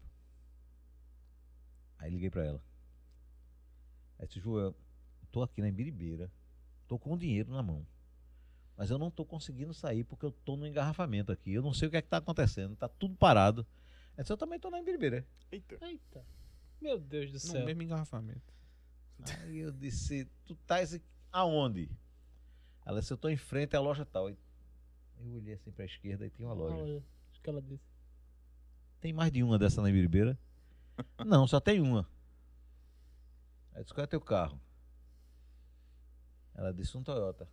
Aí liguei pra ela. Aí disse, Joel, tô aqui na Imbiribeira, tô com o dinheiro na mão. Mas eu não tô conseguindo sair porque eu tô no engarrafamento aqui. Eu não sei o que é que tá acontecendo, tá tudo parado. Ela disse, eu também tô na Imbiribeira. Eita. Eita. Meu Deus do No céu. mesmo engarrafamento. Aí eu disse, tu estás aonde? Ela disse, eu tô em frente à loja tal. Eu olhei assim pra esquerda e tinha uma loja. Olha, acho que ela disse. Tem mais de uma dessa na Ibiribeira? Não, só tem uma. Aí eu disse, qual é teu carro? Ela disse, um Toyota.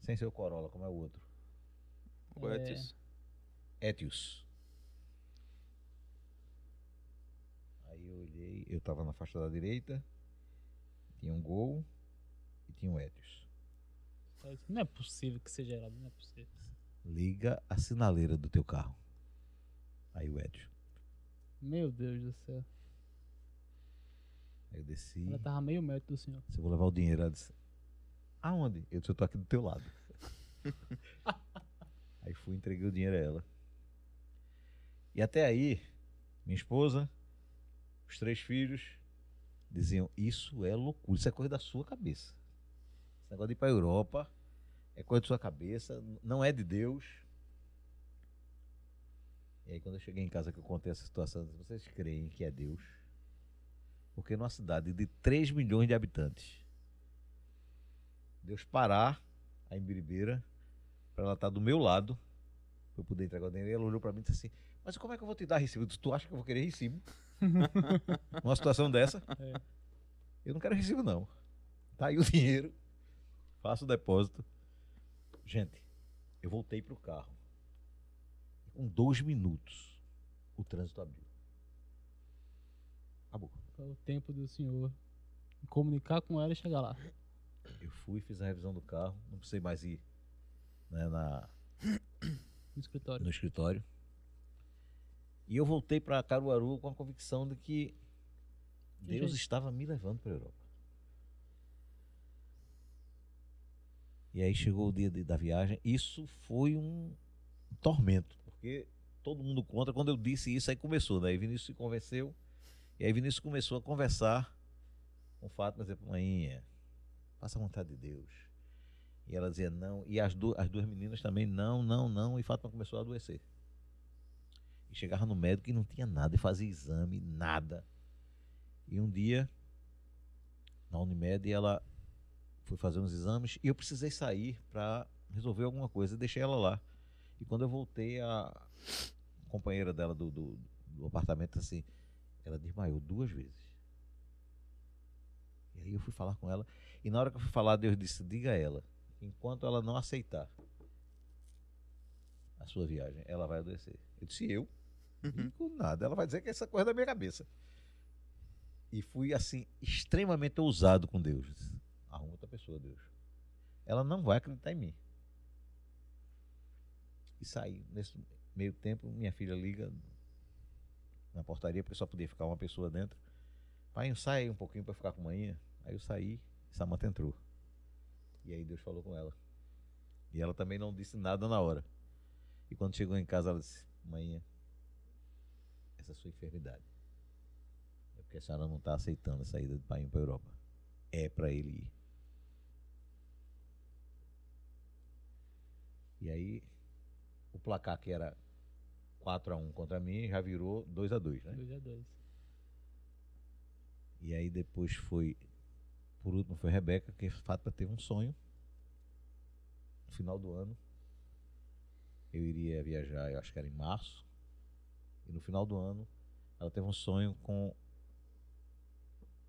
Sem ser o Corolla, como é o outro. O É. Etios. Etios. Aí eu olhei, eu tava na faixa da direita, tinha um Gol e tinha um Etios. Não é possível que seja ela, não é possível. Liga a sinaleira do teu carro. Aí o Etios. Meu Deus do céu. Aí eu desci. Ela tava meio metro do senhor. Se eu vou levar o dinheiro, ela disse: Aonde? Eu disse: Eu tô aqui do teu lado. aí fui e entreguei o dinheiro a ela. E até aí, minha esposa, os três filhos, diziam: Isso é loucura, isso é coisa da sua cabeça. Esse negócio de ir pra Europa é coisa da sua cabeça, não é de Deus. E aí, quando eu cheguei em casa que eu contei essa situação, vocês creem que é Deus? Porque numa cidade de 3 milhões de habitantes, Deus parar a Imbiribeira para ela estar do meu lado, para eu poder entregar o dinheiro, ela olhou para mim e disse assim: Mas como é que eu vou te dar recibo? Tu acha que eu vou querer recibo? Numa situação dessa? É. Eu não quero recibo, não. Tá aí o dinheiro, faço o depósito. Gente, eu voltei pro carro. E com dois minutos, o trânsito abriu. Acabou. Foi o tempo do senhor comunicar com ela e chegar lá. Eu fui, fiz a revisão do carro, não precisei mais ir né, na, No escritório. no escritório. E eu voltei para Caruaru com a convicção de que Deus estava me levando para a Europa. E aí chegou o dia de- da viagem. Isso foi um tormento, porque todo mundo conta. Quando eu disse isso, aí começou, né? Aí Vinícius se convenceu. E aí Vinícius começou a conversar com Fátima, dizer, mãe, faça a vontade de Deus. E ela dizia não. E as, du as duas meninas também, não, não, não. E Fátima começou a adoecer. E chegava no médico e não tinha nada, e fazia exame, nada. E um dia, na Unimed, ela foi fazer uns exames e eu precisei sair para resolver alguma coisa. E deixei ela lá. E quando eu voltei, a companheira dela do, do, do apartamento, assim, ela desmaiou duas vezes. E aí eu fui falar com ela. E na hora que eu fui falar, Deus disse: diga a ela, enquanto ela não aceitar a sua viagem, ela vai adoecer. Eu disse: eu? Digo nada. Ela vai dizer que essa coisa é da minha cabeça. E fui assim, extremamente ousado com Deus. Disse, Arruma outra pessoa, Deus. Ela não vai acreditar em mim. E saí. Nesse meio tempo, minha filha liga na portaria, porque só podia ficar uma pessoa dentro. Pai, sai aí um pouquinho para ficar com a manhã. Aí eu saí e Samanta entrou. E aí Deus falou com ela. E ela também não disse nada na hora. E quando chegou em casa, ela disse: Mãe, essa sua enfermidade. É porque a senhora não está aceitando a saída do pai para a Europa. É para ele ir. E aí, o placar que era 4 a 1 contra mim já virou 2 a 2 né? 2 a 2 E aí depois foi, por último foi Rebeca, que Fátima teve um sonho. No final do ano, eu iria viajar, eu acho que era em março. E no final do ano, ela teve um sonho com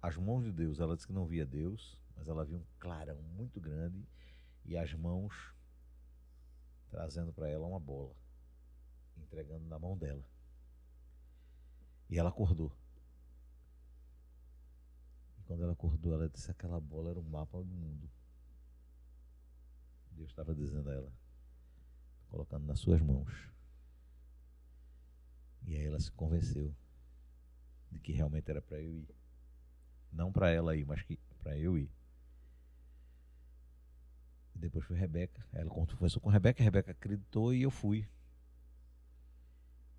as mãos de Deus. Ela disse que não via Deus, mas ela viu um clarão muito grande e as mãos trazendo para ela uma bola, entregando na mão dela. E ela acordou. E quando ela acordou, ela disse que aquela bola era um mapa do mundo. Deus estava dizendo a ela, colocando nas suas mãos. E aí ela se convenceu de que realmente era para eu ir. Não para ela ir, mas para eu ir. E depois foi Rebeca. Ela conversou com Rebeca, a Rebeca acreditou e eu fui.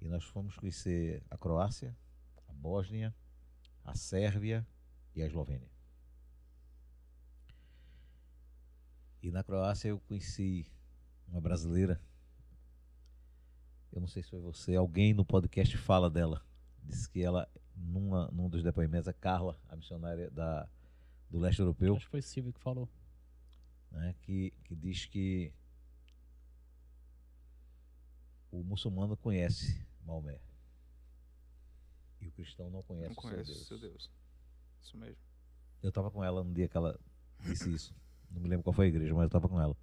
E nós fomos conhecer a Croácia, a Bósnia, a Sérvia e a Eslovênia. E na Croácia eu conheci uma brasileira. Eu não sei se foi você, alguém no podcast fala dela. Disse que ela, numa, num dos depoimentos, a Carla, a missionária da, do leste europeu. Acho que foi Silvio que falou. Né, que, que diz que o muçulmano conhece Maomé. E o cristão não conhece, Não conhece o seu Deus. seu Deus. Isso mesmo. Eu estava com ela no dia que ela disse isso. Não me lembro qual foi a igreja, mas eu estava com ela.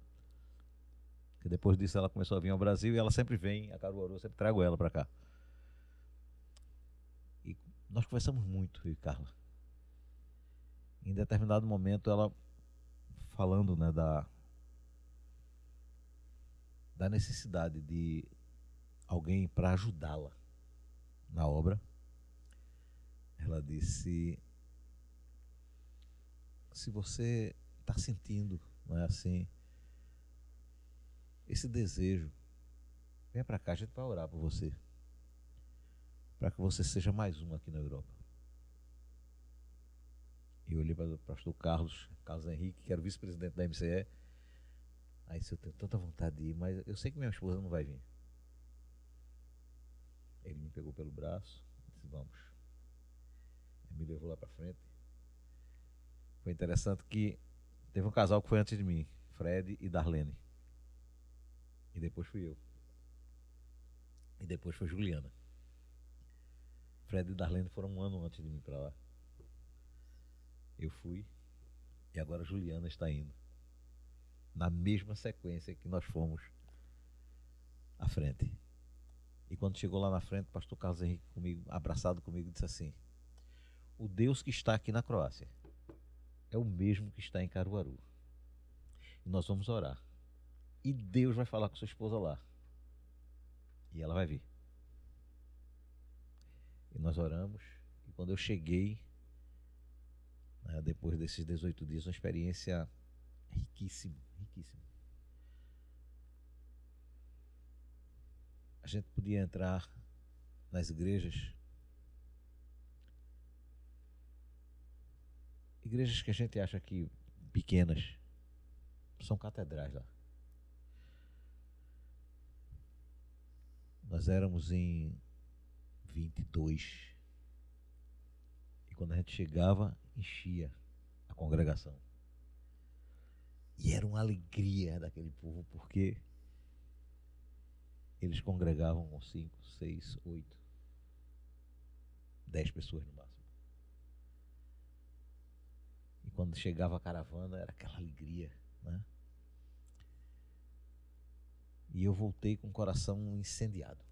Porque depois disso ela começou a vir ao Brasil e ela sempre vem a Caruaru, eu sempre trago ela para cá. E nós conversamos muito, eu e Carla. Em determinado momento ela falando né, da, da necessidade de alguém para ajudá-la na obra. Ela disse: se você está sentindo, não é assim, esse desejo, venha para cá, a gente vai orar por você, para que você seja mais um aqui na Europa. E eu olhei para o pastor Carlos, Carlos Henrique, que era vice-presidente da MCE. Aí disse, eu tenho tanta vontade de ir, mas eu sei que minha esposa não vai vir. Ele me pegou pelo braço disse, vamos. Ele me levou lá para frente. Foi interessante que teve um casal que foi antes de mim, Fred e Darlene. E depois fui eu. E depois foi Juliana. Fred e Darlene foram um ano antes de mim para lá. Eu fui e agora Juliana está indo. Na mesma sequência que nós fomos à frente. E quando chegou lá na frente, o pastor Carlos Henrique comigo, abraçado comigo, disse assim: O Deus que está aqui na Croácia é o mesmo que está em Caruaru. E nós vamos orar. E Deus vai falar com sua esposa lá. E ela vai vir. E nós oramos. E quando eu cheguei, né, depois desses 18 dias, uma experiência riquíssima, riquíssima. A gente podia entrar nas igrejas, igrejas que a gente acha que pequenas, são catedrais lá. Nós éramos em 22. E quando a gente chegava, enchia a congregação. E era uma alegria daquele povo, porque eles congregavam com cinco, seis, oito, dez pessoas no máximo. E quando chegava a caravana, era aquela alegria, né? E eu voltei com o coração incendiado.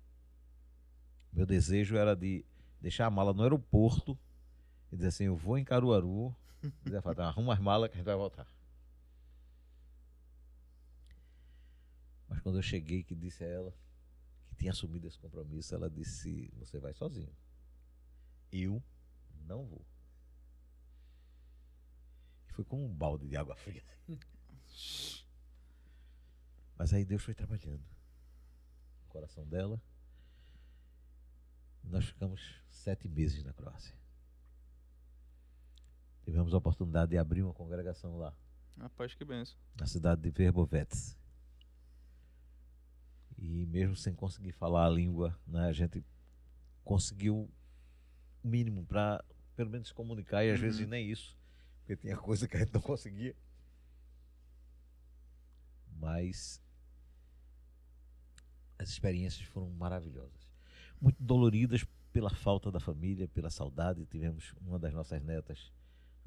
Meu desejo era de deixar a mala no aeroporto e dizer assim: Eu vou em Caruaru. Dizer, arruma as malas que a gente vai voltar. Mas quando eu cheguei, que disse a ela que tinha assumido esse compromisso, ela disse: Você vai sozinho. Eu não vou. E foi como um balde de água fria. Mas aí Deus foi trabalhando no coração dela. E nós ficamos sete meses na Croácia. Tivemos a oportunidade de abrir uma congregação lá, Rapaz, que benção. na cidade de Verbovets. E mesmo sem conseguir falar a língua, né, a gente conseguiu o mínimo para pelo menos se comunicar e às Uhum. vezes nem isso, porque tinha coisa que a gente não conseguia. Mas as experiências foram maravilhosas. Muito doloridas pela falta da família, pela saudade. Tivemos uma das nossas netas,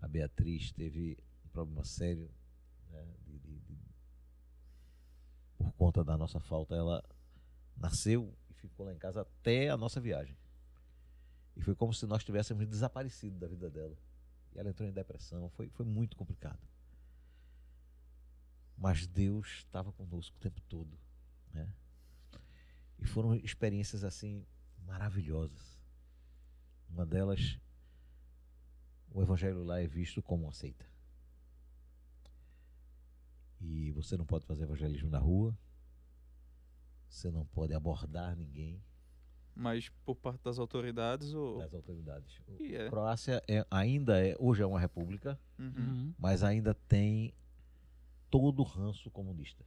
a Beatriz, teve um problema sério né, de- de- de- por conta da nossa falta. Ela nasceu e ficou lá em casa até a nossa viagem. E foi como se nós tivéssemos desaparecido da vida dela. E ela entrou em depressão. Foi, foi muito complicado. Mas Deus estava conosco o tempo todo. Né? E foram experiências assim maravilhosas. Uma delas, o evangelho lá é visto como uma seita. E você não pode fazer evangelismo na rua. Você não pode abordar ninguém Mas por parte das autoridades, ou. das autoridades. E é. A Croácia é, ainda é, hoje é uma república, Uhum. Uhum. mas ainda tem todo o ranço comunista.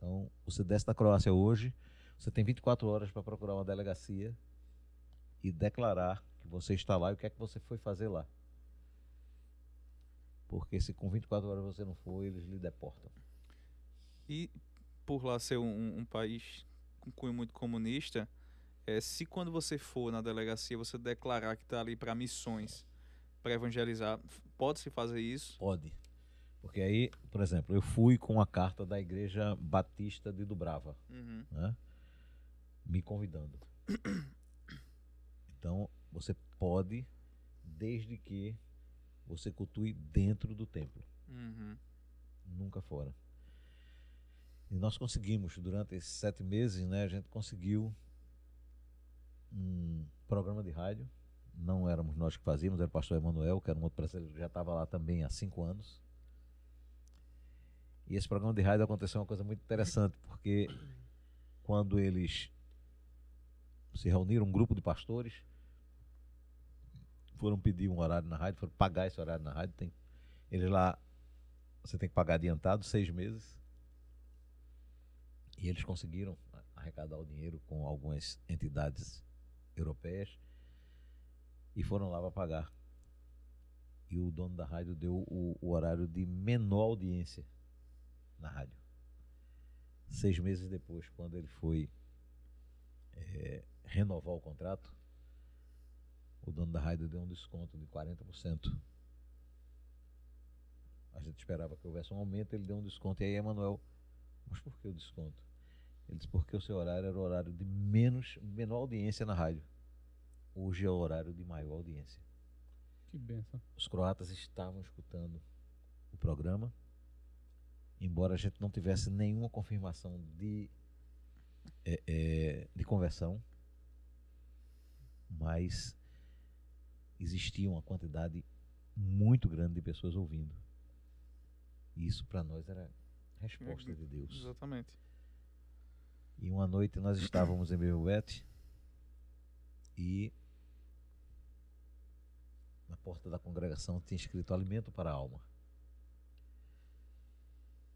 Então, você desce da Croácia hoje, você tem 24 horas para procurar uma delegacia e declarar que você está lá e o que é que você foi fazer lá. Porque se com 24 horas você não for, eles lhe deportam. E por lá ser um, um país com cunho muito comunista, é, se quando você for na delegacia você declarar que está ali para missões, para evangelizar, f- pode-se fazer isso? Pode. Porque aí, por exemplo, eu fui com a carta da Igreja Batista de Dubrava. Uhum. né, me convidando. Então, você pode, desde que você cultue dentro do templo, Uhum. nunca fora. E nós conseguimos, durante esses sete meses, né, a gente conseguiu um programa de rádio. Não éramos nós que fazíamos, era o pastor Emanuel, que era um outro brasileiro que já estava lá também há cinco anos. E esse programa de rádio aconteceu uma coisa muito interessante, porque quando eles se reuniram, um grupo de pastores, foram pedir um horário na rádio, foram pagar esse horário na rádio. Tem, eles lá, você tem que pagar adiantado, seis meses. E eles conseguiram arrecadar o dinheiro com algumas entidades europeias e foram lá para pagar. E o dono da rádio deu o, o horário de menor audiência na rádio. Seis meses depois, quando ele foi eh, renovar o contrato, o dono da rádio deu um desconto de 40%. A gente esperava que houvesse um aumento, ele deu um desconto. E aí, Emanuel, mas por que o desconto? Ele disse porque o seu horário era o horário de menos, menor audiência na rádio. Hoje é o horário de maior audiência. Que benção. Os croatas estavam escutando o programa, embora a gente não tivesse nenhuma confirmação de, eh, eh, de conversão, mas existia uma quantidade muito grande de pessoas ouvindo. E isso para nós era resposta de Deus. Exatamente. E uma noite nós estávamos em Belvete e na porta da congregação tinha escrito alimento para a alma.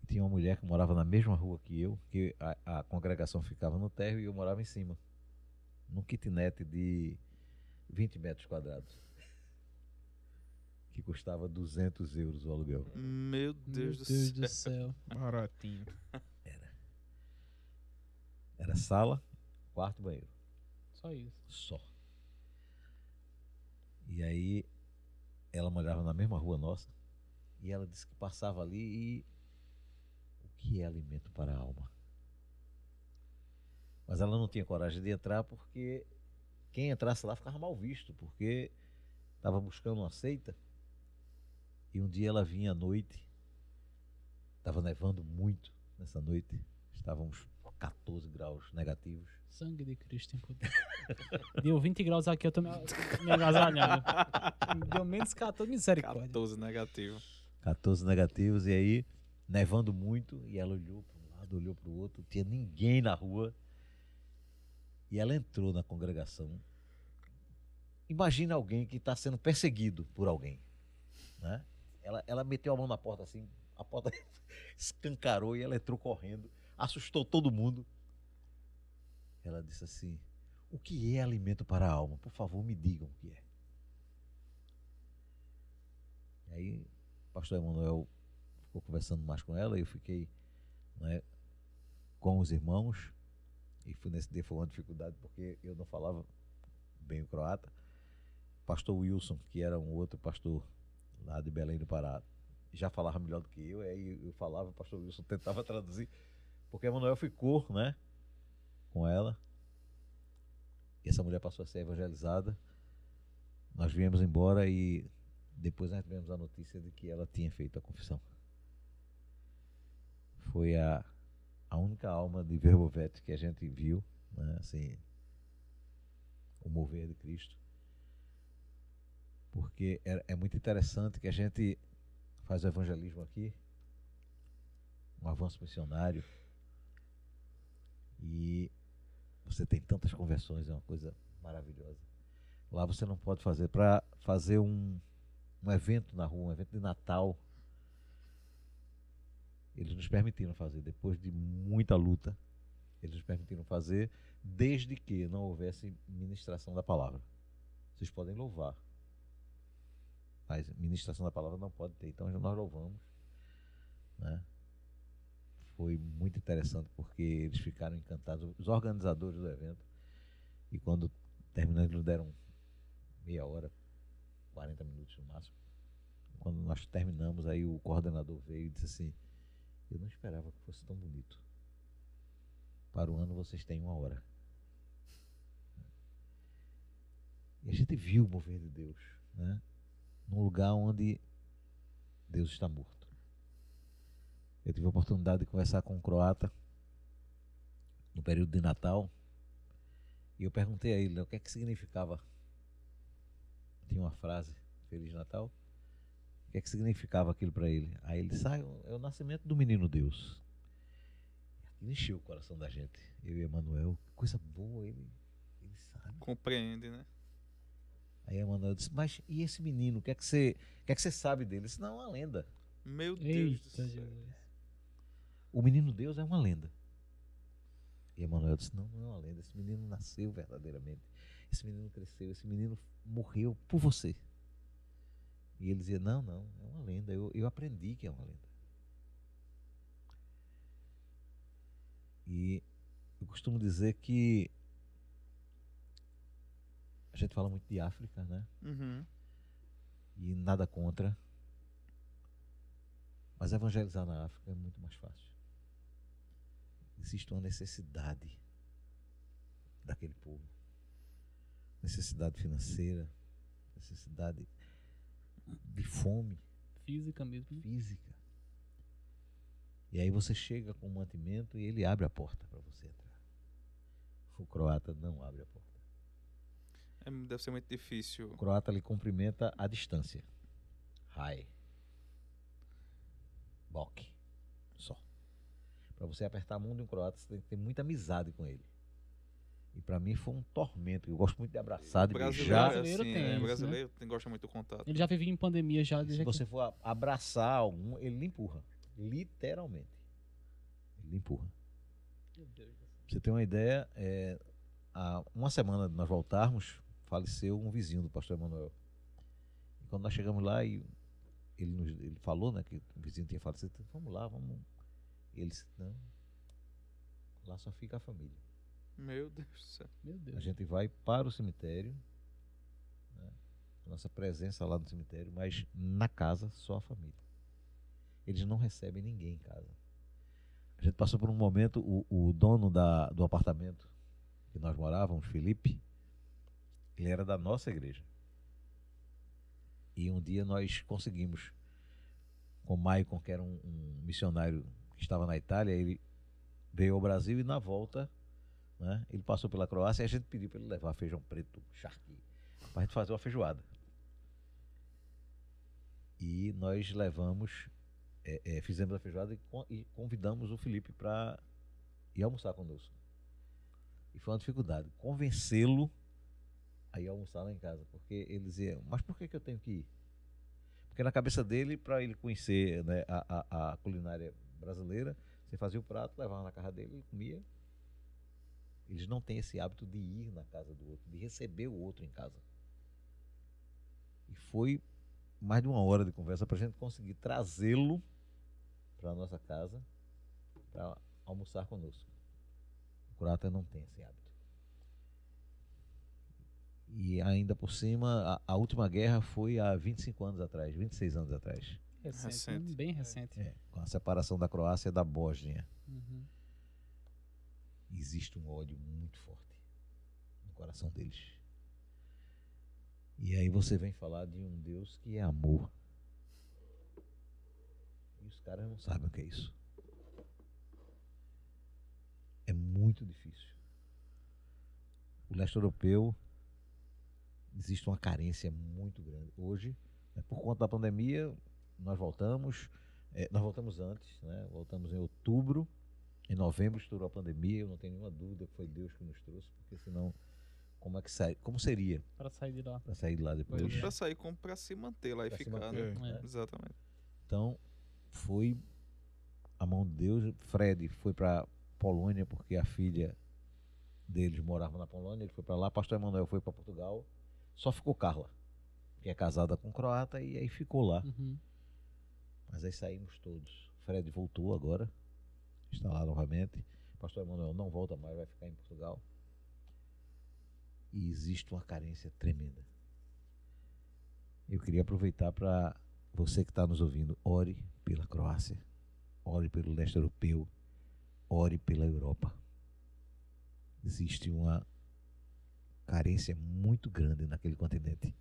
E tinha uma mulher que morava na mesma rua que eu, que a, a congregação ficava no térreo e eu morava em cima, num kitnet de 20 metros quadrados, que custava 200 euros o aluguel. Meu Deus, Meu do Deus céu. do céu. Baratinho. Era sala, quarto e banheiro. Só isso. só. E aí ela morava na mesma rua nossa e ela disse que passava ali e que é alimento para a alma? Mas ela não tinha coragem de entrar porque quem entrasse lá ficava mal visto, porque estava buscando uma seita. E um dia ela vinha à noite, estava nevando muito nessa noite, estávamos 14 graus negativos. Sangue de Cristo em poder. Deu 20 graus aqui, eu tô me, me agasalhando. Deu menos 14, misericórdia. 14 negativo. 14 negativos, e aí, nevando muito, e ela olhou para um lado, olhou para o outro, não tinha ninguém na rua. E ela entrou na congregação. Imagina alguém que está sendo perseguido por alguém. Né? Ela, ela meteu a mão na porta assim, a porta escancarou e ela entrou correndo, assustou todo mundo. Ela disse assim: O que é alimento para a alma? Por favor, me digam o que é. E aí, o pastor Emanuel ficou conversando mais com ela eu fiquei né, com os irmãos. E foi nesse dia foi uma dificuldade porque eu não falava bem o croata. Pastor Wilson, que era um outro pastor lá de Belém do Pará, já falava melhor do que eu, aí eu falava, o pastor Wilson tentava traduzir, porque Emanuel ficou, né, com ela. E essa mulher passou a ser evangelizada. Nós viemos embora e depois nós tivemos a notícia de que ela tinha feito a confissão. Foi a, a única alma de Verbovete que a gente viu, né, assim, o mover de Cristo. Porque é, é muito interessante que a gente faz o evangelismo aqui, um avanço missionário, e você tem tantas conversões, é uma coisa maravilhosa. Lá você não pode fazer. Para fazer um, um evento na rua, um evento de Natal, eles nos permitiram fazer, depois de muita luta, eles nos permitiram fazer, desde que não houvesse ministração da palavra. Vocês podem louvar, mas ministração da palavra não pode ter. Então nós louvamos. Né? Foi muito interessante porque eles ficaram encantados, os organizadores do evento. E quando terminamos, eles deram meia hora, 40 minutos no máximo. Quando nós terminamos, aí o coordenador veio e disse assim: Eu não esperava que fosse tão bonito. Para o ano vocês têm uma hora. E a gente viu o mover de Deus, né? num lugar onde Deus está morto. Eu tive a oportunidade de conversar com um croata no período de Natal e eu perguntei a ele né, o que é que significava. Tinha uma frase, Feliz Natal. O que é que significava aquilo para ele? Aí ele disse: ah, é o nascimento do menino Deus. Ele encheu o coração da gente. Eu e Emanuel, coisa boa, ele, ele sabe. Compreende, né? Aí Emanuel disse, mas e esse menino? O que é que você, o que é que você sabe dele? disse, não, é uma lenda. Meu Deus Eita, do céu. O menino Deus é uma lenda. E Emanuel disse, não, não é uma lenda. Esse menino nasceu verdadeiramente. Esse menino cresceu, esse menino morreu por você. E ele dizia, não, não, é uma lenda. Eu, eu aprendi que é uma lenda. E eu costumo dizer que a gente fala muito de África, né? Uhum. E nada contra. Mas evangelizar na África é muito mais fácil. Existe uma necessidade daquele povo. Necessidade financeira, necessidade de fome. Física mesmo. Física. E aí você chega com o mantimento e ele abre a porta para você entrar. O croata não abre a porta. É, deve ser muito difícil. O croata lhe cumprimenta à distância. Hi. Bok. Só. Para você apertar a mão de um croata, você tem que ter muita amizade com ele. E para mim foi um tormento. Eu gosto muito de abraçar, de brasileiro, beijar. É brasileiro tem. É, brasileiro né? gosta muito do contato. Ele já vive em pandemia já. Se você for abraçar algum, ele lhe empurra. Literalmente. Ele lhe empurra. Meu Deus. Pra você ter uma ideia, é, há uma semana de nós voltarmos, faleceu um vizinho do pastor Emanuel. E quando nós chegamos lá, e ele, nos, ele falou né, que o vizinho tinha falecido, vamos lá, vamos. E ele disse, não, lá só fica a família. Meu Deus do céu. Meu Deus. A gente vai para o cemitério, né, nossa presença lá no cemitério, mas na casa só a família. Eles não recebem ninguém em casa. A gente passou por um momento, o, o dono da, do apartamento que nós morávamos, Felipe, ele era da nossa igreja. E um dia nós conseguimos, com Maicon, que era um, um missionário que estava na Itália, ele veio ao Brasil e na volta, né, ele passou pela Croácia e a gente pediu para ele levar feijão preto, charqui, para a gente fazer uma feijoada. E nós levamos, é, é, fizemos a feijoada e, con- e convidamos o Felipe para ir almoçar conosco. E foi uma dificuldade convencê-lo a ir almoçar lá em casa, porque ele dizia: Mas por que, que eu tenho que ir? Porque na cabeça dele, para ele conhecer né, a, a, a culinária brasileira, você fazia o prato, levava na casa dele, ele comia. Eles não têm esse hábito de ir na casa do outro, de receber o outro em casa. E foi mais de uma hora de conversa para a gente conseguir trazê-lo para a nossa casa para almoçar conosco. O croata não tem esse hábito. E ainda por cima, a, a última guerra foi há 25 anos atrás, 26 anos atrás, Recente, Recente. Bem recente. é, com a separação da Croácia e da Bósnia. Uhum. Existe um ódio muito forte no coração deles. E aí você vem falar de um Deus que é amor. E os caras não sabem o que é isso. É muito difícil. O leste europeu existe uma carência muito grande. Hoje, né, por conta da pandemia, nós voltamos. eh, nós voltamos antes, né? voltamos em outubro em novembro estourou a pandemia, eu não tenho nenhuma dúvida que foi Deus que nos trouxe, porque senão como é que sai, como seria Para sair de lá. para sair de lá depois? Pois é. Pra sair como pra se manter lá e Pra se ficar, né? né? Exatamente. Então foi a mão de Deus. Fred foi para Polônia porque a filha deles morava na Polônia, ele foi para lá. Pastor Emanuel foi para Portugal. Só ficou Carla, que é casada com um croata e aí ficou lá. Uhum. Mas aí saímos todos. Fred voltou agora, está lá novamente. Pastor Emanuel não volta mais, vai ficar em Portugal. E existe uma carência tremenda. Eu queria aproveitar para você que está nos ouvindo, ore pela Croácia, ore pelo leste europeu, ore pela Europa. Existe uma carência muito grande naquele continente.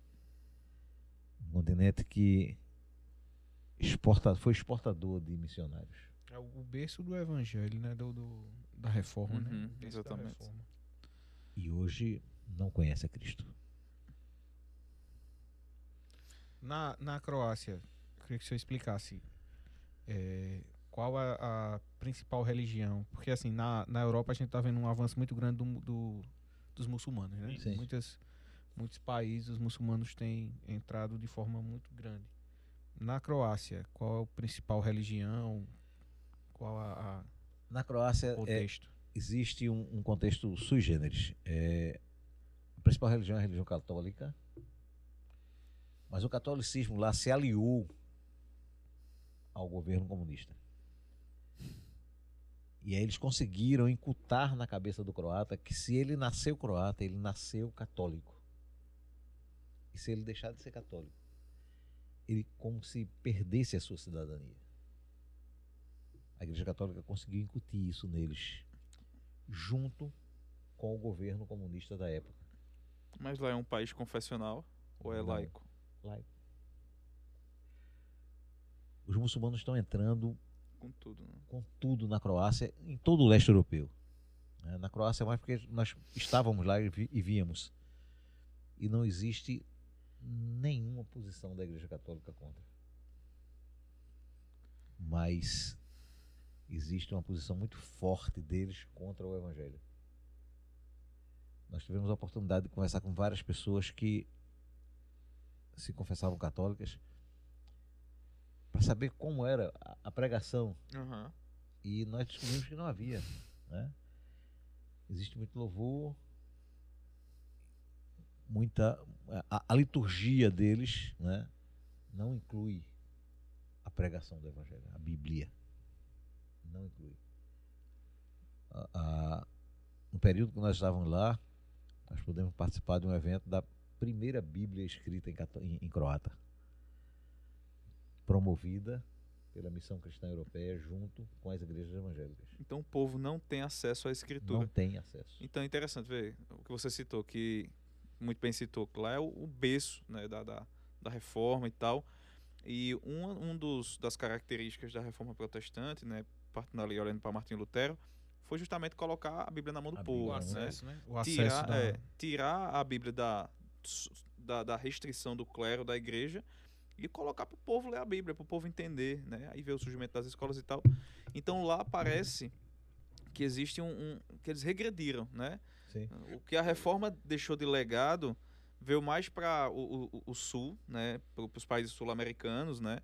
Um continente que exporta, foi exportador de missionários. É o berço do evangelho, né? Do, do- da reforma, né? Uhum, da exatamente. reforma. E hoje não conhece a Cristo. Na, na Croácia, eu queria que o senhor explicasse é, qual a, a principal religião. Porque, assim, na, na Europa a gente está vendo um avanço muito grande do, do- dos muçulmanos, né? Sim. Muitas, muitos países os muçulmanos têm entrado de forma muito grande. Na Croácia, qual é a principal religião? Qual a, a Na Croácia é, contexto? existe um, um contexto sui generis. É, a principal religião é a religião católica, mas o catolicismo lá se aliou ao governo comunista. E aí eles conseguiram incutar na cabeça do croata que se ele nasceu croata, ele nasceu católico. E se ele deixar de ser católico, ele como se perdesse a sua cidadania. A Igreja Católica conseguiu incutir isso neles junto com o governo comunista da época. Mas lá é um país confessional ou é Não. laico? Laico. Os muçulmanos estão entrando Com tudo, né? com tudo na Croácia, em todo o leste europeu. né? Na Croácia, mais porque nós estávamos lá e, vi- e víamos. E não existe nenhuma posição da Igreja Católica contra. Mas existe uma posição muito forte deles contra o Evangelho. Nós tivemos a oportunidade de conversar com várias pessoas que se confessavam católicas para saber como era a- pregação Aham. e nós descobrimos que não havia. Né? Existe muito louvor, muita. A, a liturgia deles né, não inclui a pregação do Evangelho, a Bíblia. Não inclui. A- a- no período que nós estávamos lá, nós pudemos participar de um evento da primeira Bíblia escrita em, em- em croata, promovida pela Missão Cristã Europeia junto com as igrejas evangélicas. Então o povo não tem acesso à escritura. Não tem acesso. Então é interessante ver o que você citou, que muito bem citou, que lá é o, o berço né, da, da, da reforma e tal. E uma um dos, das características da reforma protestante, né, partindo ali olhando para Martin Lutero, foi justamente colocar a Bíblia na mão do A povo. O Bíblia, né? acesso, né? O acesso tirar, da... é, tirar a Bíblia da, da, da restrição do clero, da igreja, e colocar para o povo ler a Bíblia, para o povo entender, né? Aí vê o surgimento das escolas e tal. Então lá parece que existe um, um que eles regrediram, né? Sim. O que a reforma deixou de legado veio mais para o, o, o, sul, né? Para os países sul-americanos, né?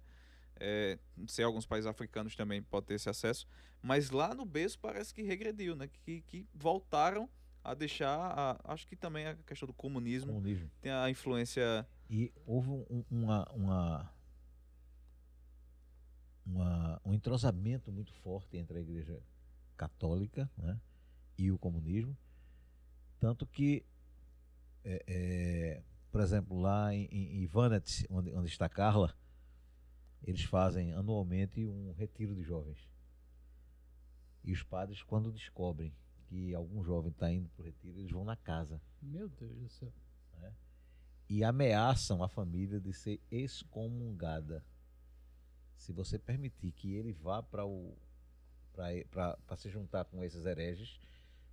É, não sei, alguns países africanos também podem ter esse acesso, mas lá no berço parece que regrediu, né? Que, que voltaram a deixar, a, acho que também a questão do comunismo, Comunismo. tem a influência E houve um, uma, uma, uma- um entrosamento muito forte entre a Igreja Católica né, e o comunismo. Tanto que, é, é, por exemplo, lá em, em Ivanets, onde, onde está Carla, eles fazem anualmente um retiro de jovens. E os padres, quando descobrem que algum jovem está indo para o retiro, eles vão na casa Meu Deus do céu. e ameaçam a família de ser excomungada. Se você permitir que ele vá para o para se juntar com esses hereges,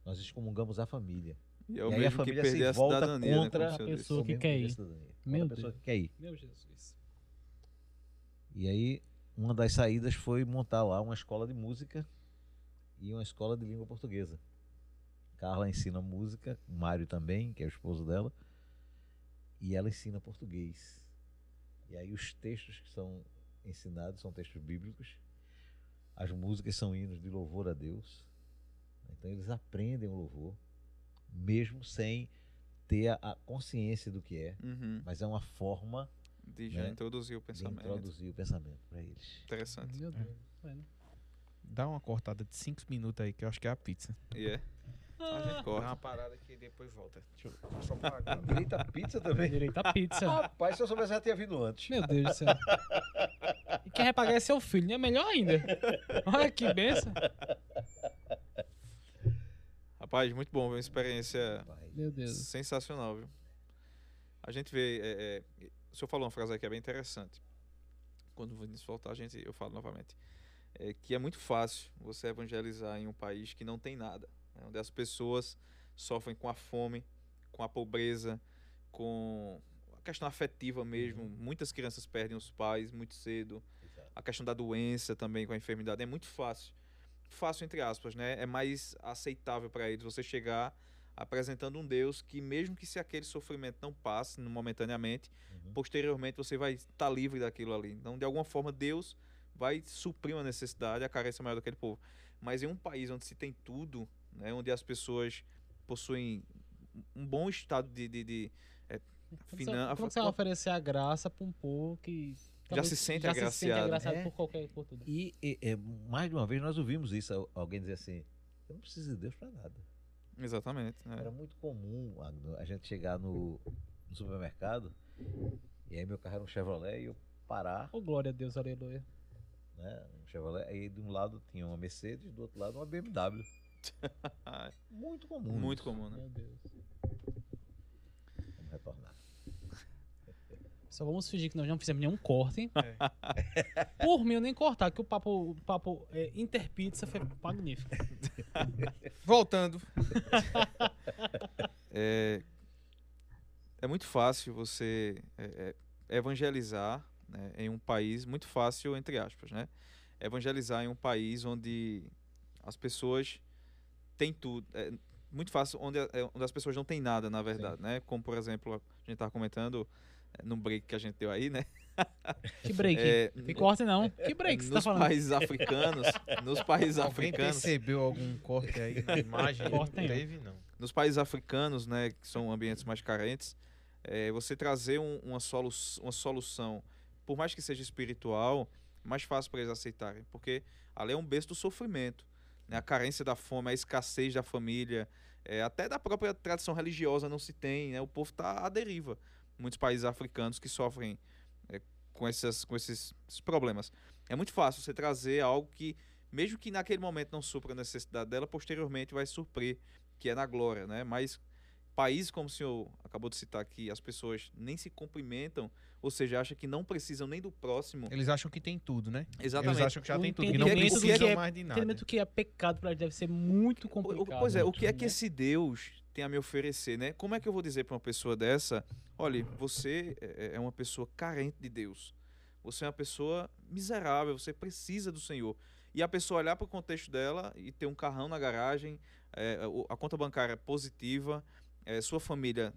nós excomungamos a família. e é o E aí a família perder se a volta cidadania, contra né, a pessoa que quer ir. Meu Deus. Meu Jesus. E aí uma das saídas foi montar lá uma escola de música e uma escola de língua portuguesa. Carla ensina música, Mário também, que é o esposo dela, e ela ensina português. E aí os textos que são ensinados são textos bíblicos, as músicas são hinos de louvor a Deus. Então eles aprendem o louvor, mesmo sem ter a, a consciência do que é, Uhum. mas é uma forma De já Né? introduzir o de pensamento. introduzir o pensamento para eles. Interessante. Meu Deus. Tá vendo? Dá uma cortada de 5 minutos aí, que eu acho que é a pizza. E é. A gente Dá corta. uma parada que depois volta. Deixa eu só parar agora. Direito a pizza também. Direito à pizza. Rapaz, se eu soubesse já tinha vindo antes. Meu Deus do céu. E quem vai pagar é seu filho, né? Melhor ainda. Olha que benção. Rapaz, muito bom, uma experiência. Meu Deus. sensacional, viu? A gente vê. é, é, o senhor falou uma frase aí que é bem interessante. Quando o Vinícius voltar, a gente, eu falo novamente. É que é muito fácil você evangelizar em um país que não tem nada. né? Onde as pessoas sofrem com a fome, com a pobreza, com a questão afetiva mesmo. Muitas crianças perdem os pais muito cedo. A questão da doença também, com a enfermidade. É muito fácil. Fácil, entre aspas, né? É mais aceitável para eles você chegar apresentando um Deus que, mesmo que se aquele sofrimento não passe no- momentaneamente, Uhum. posteriormente você vai estar livre daquilo ali. Então, de alguma forma, Deus vai suprir uma necessidade, a carência maior daquele povo. Mas em um país onde se tem tudo, né, onde as pessoas possuem um bom estado de, de, de Como você- Finan- Como você vai oferecer a graça pra um povo que Já se sente já se sente agraciado. agraciado É. por qualquer por tudo? E, e- é, mais de uma vez nós ouvimos isso, al- alguém dizer assim, eu não preciso de Deus para nada. Exatamente. né? Era muito comum a, a gente chegar no, no supermercado e aí meu carro era um Chevrolet e eu parar, Oh, glória a Deus, aleluia. né, um Chevrolet, aí de um lado tinha uma Mercedes, do outro lado uma BMW. Muito comum. muito isso. comum, né? Meu Deus. Vamos retornar. Só vamos fingir que nós não fizemos nenhum corte. Por mim, eu nem cortar, que o papo, o papo é, Interpizza foi magnífico. Voltando. É, é muito fácil você é, é, evangelizar né, em um país, muito fácil, entre aspas, né? Evangelizar em um país onde as pessoas têm tudo. É muito fácil, onde, é, onde as pessoas não têm nada, na verdade, né? Como, por exemplo, a gente estava comentando é, no break que a gente deu aí, né? Que break. É, Tem corte não. Que break você tá nos falando? países africanos, nos países Alguém africanos, percebeu algum corte aí na imagem? Corte não teve, não. nos países africanos, né, que são ambientes mais carentes, é, você trazer um- uma, solu uma solução, por mais que seja espiritual, mais fácil para eles aceitarem, porque ali é um berço do sofrimento, né, a carência da fome, a escassez da família, é, até da própria tradição religiosa não se tem, né, o povo está à deriva. Muitos países africanos que sofrem é, com, essas, com esses, esses problemas. É muito fácil você trazer algo que, mesmo que naquele momento não supra a necessidade dela, posteriormente vai suprir que é na glória, né? Mas países como o senhor acabou de citar aqui, as pessoas nem se cumprimentam, ou seja, acham que não precisam nem do próximo. Eles acham que tem tudo, né? Exatamente. Eles acham que já O tem tudo, que não precisam é- mais de nada. Entendimento que é pecado eles deve ser muito complicado. pois é, o que é que né? esse Deus tem a me oferecer, né? Como é que eu vou dizer para uma pessoa dessa, olha, você é é uma pessoa carente de Deus. Você é uma pessoa miserável, você precisa do Senhor. E a pessoa olhar para o contexto dela e ter um carrão na garagem, é, a conta bancária positiva, é, sua família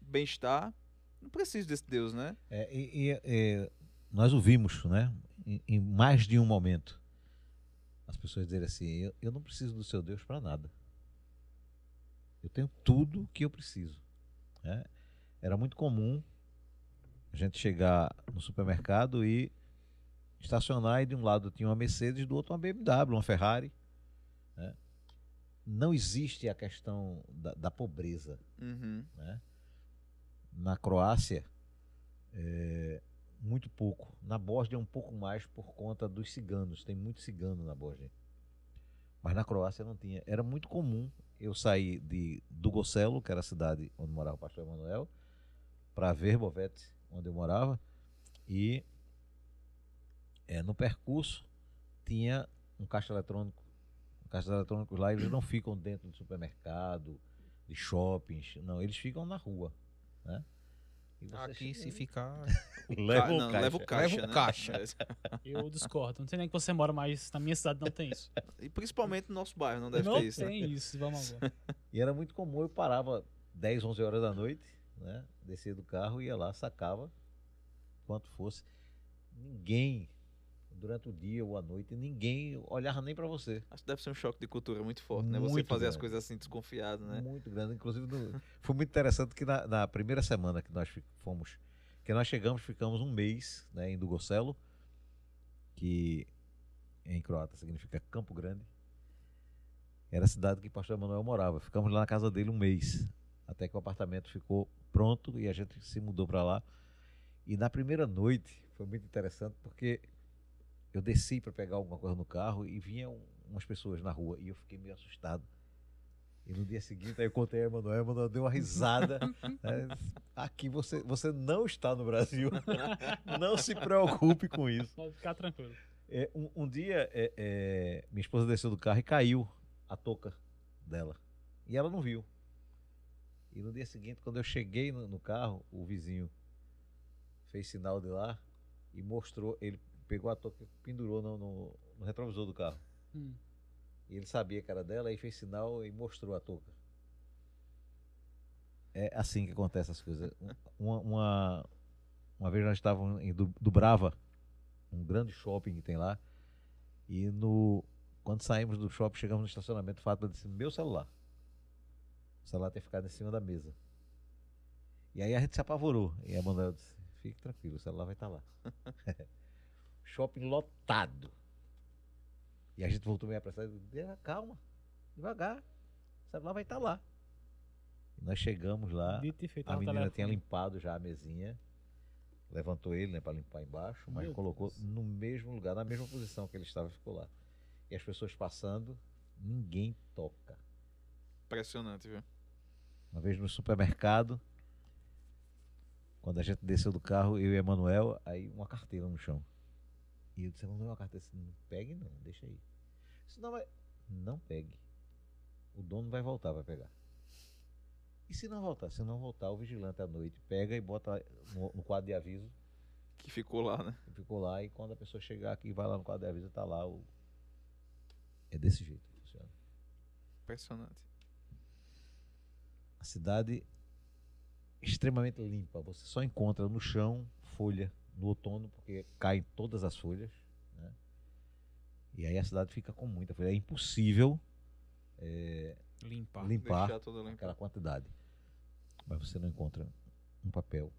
bem-estar, não precisa desse Deus, né? É, e, e, e, nós ouvimos, né, em, em, mais de um momento, as pessoas dizerem assim: eu, eu não preciso do seu Deus para nada. Eu tenho tudo o que eu preciso. Né? Era muito comum a gente chegar no supermercado e estacionar e de um lado tinha uma Mercedes, do outro uma BMW, uma Ferrari. Não existe a questão da, da pobreza. Uhum. Né? Na Croácia, é, muito pouco. Na Bósnia, um pouco mais por conta dos ciganos. Tem muito cigano na Bósnia. Mas na Croácia não tinha. Era muito comum eu saí de Dugocelo, que era a cidade onde morava o pastor Emanuel, para Verbovete, onde eu morava, e é, no percurso tinha um caixa eletrônico. Um caixa eletrônicos lá, eles não ficam dentro de supermercado, de shoppings, não, eles ficam na rua, né? Aqui se ficar. leva, o não, caixa. leva o caixa. Leva o né? caixa. Eu discordo. Não sei nem que você mora, mas na minha cidade não tem isso. E principalmente no nosso bairro, não deve não ter isso. né? tem isso, vamos agora. E era muito comum, eu parava 10, 11 horas da noite, né? Descia do carro, ia lá, sacava quanto fosse. Ninguém, durante o dia ou a noite, ninguém olhava nem para você. Acho que deve ser um choque de cultura muito forte, né? Você fazer as grande. coisas assim desconfiado, né? Muito grande. Inclusive, no- foi muito interessante que na, na primeira semana que nós fomos, que nós chegamos, ficamos um mês né, em Dugocelo, que em croata significa Campo Grande. Era a cidade que o pastor Emanuel morava. Ficamos lá na casa dele um mês, até que o apartamento ficou pronto e a gente se mudou para lá. E na primeira noite foi muito interessante porque eu desci para pegar alguma coisa no carro e vinham umas pessoas na rua e eu fiquei meio assustado. E no dia seguinte aí eu contei a Emanuel, a Emanuel deu uma risada. né? Aqui você, você não está no Brasil. Não se preocupe com isso. Pode ficar tranquilo. É, um, um dia, é, é, minha esposa desceu do carro e caiu a touca dela. E ela não viu. E no dia seguinte, quando eu cheguei no, no carro, o vizinho fez sinal de lá e mostrou. Ele pegou a touca e pendurou no, no- no retrovisor do carro. Hum. E ele sabia que era dela e fez sinal e mostrou a touca. É assim que acontecem as coisas. Uma, uma, uma vez nós estávamos em Du- Dubrava, um grande shopping que tem lá, e no, quando saímos do shopping, chegamos no estacionamento, o Fátima disse, meu celular. O celular tem ficado em cima da mesa. E aí a gente se apavorou. E a Manuel disse, fique tranquilo, o celular vai estar lá. shopping lotado. E a gente voltou meio apressado e disse, "Ah, calma, devagar, o celular vai estar lá. E nós chegamos lá, e feito. a menina tinha limpado já a mesinha, levantou ele né, para limpar embaixo, mas Meu colocou Deus. no mesmo lugar, na mesma posição que ele estava, ficou lá. E as pessoas passando, ninguém toca. Impressionante, viu? Uma vez no supermercado, quando a gente desceu do carro, eu e Emanuel, aí uma carteira no chão. E eu disse, Emanuel, a carteira, disse, não pegue não, deixa aí. Disse, não, vai... não pegue. O dono vai voltar, vai pegar. E se não voltar? Se não voltar, o vigilante à noite pega e bota no, no quadro de aviso, Que ficou lá, né? ficou lá, e quando a pessoa chegar aqui, vai lá no quadro de aviso, tá lá o... É desse jeito que funciona. Impressionante. a cidade extremamente limpa. Você só encontra no chão folha no outono, porque caem todas as folhas. né? E aí a cidade fica com muita folha. É impossível é, Limpar. limpar aquela quantidade. Mas você não encontra um papel,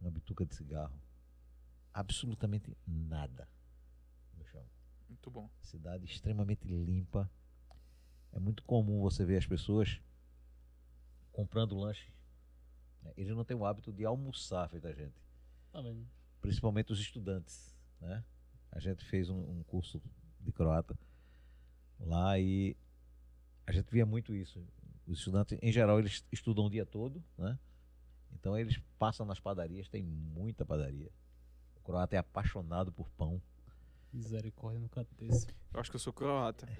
uma bituca de cigarro, absolutamente nada no chão. Muito bom. cidade extremamente limpa. É muito comum você ver as pessoas comprando lanche. né? Eles não têm o hábito de almoçar feito a gente, Tá vendo? principalmente os estudantes. Né? A gente fez um, um curso de croata lá e a gente via muito isso. Os estudantes, em geral, eles estudam o dia todo, né? Então eles passam nas padarias, tem muita padaria. O croata é apaixonado por pão. Misericórdia no canto desse. Eu acho que eu sou croata.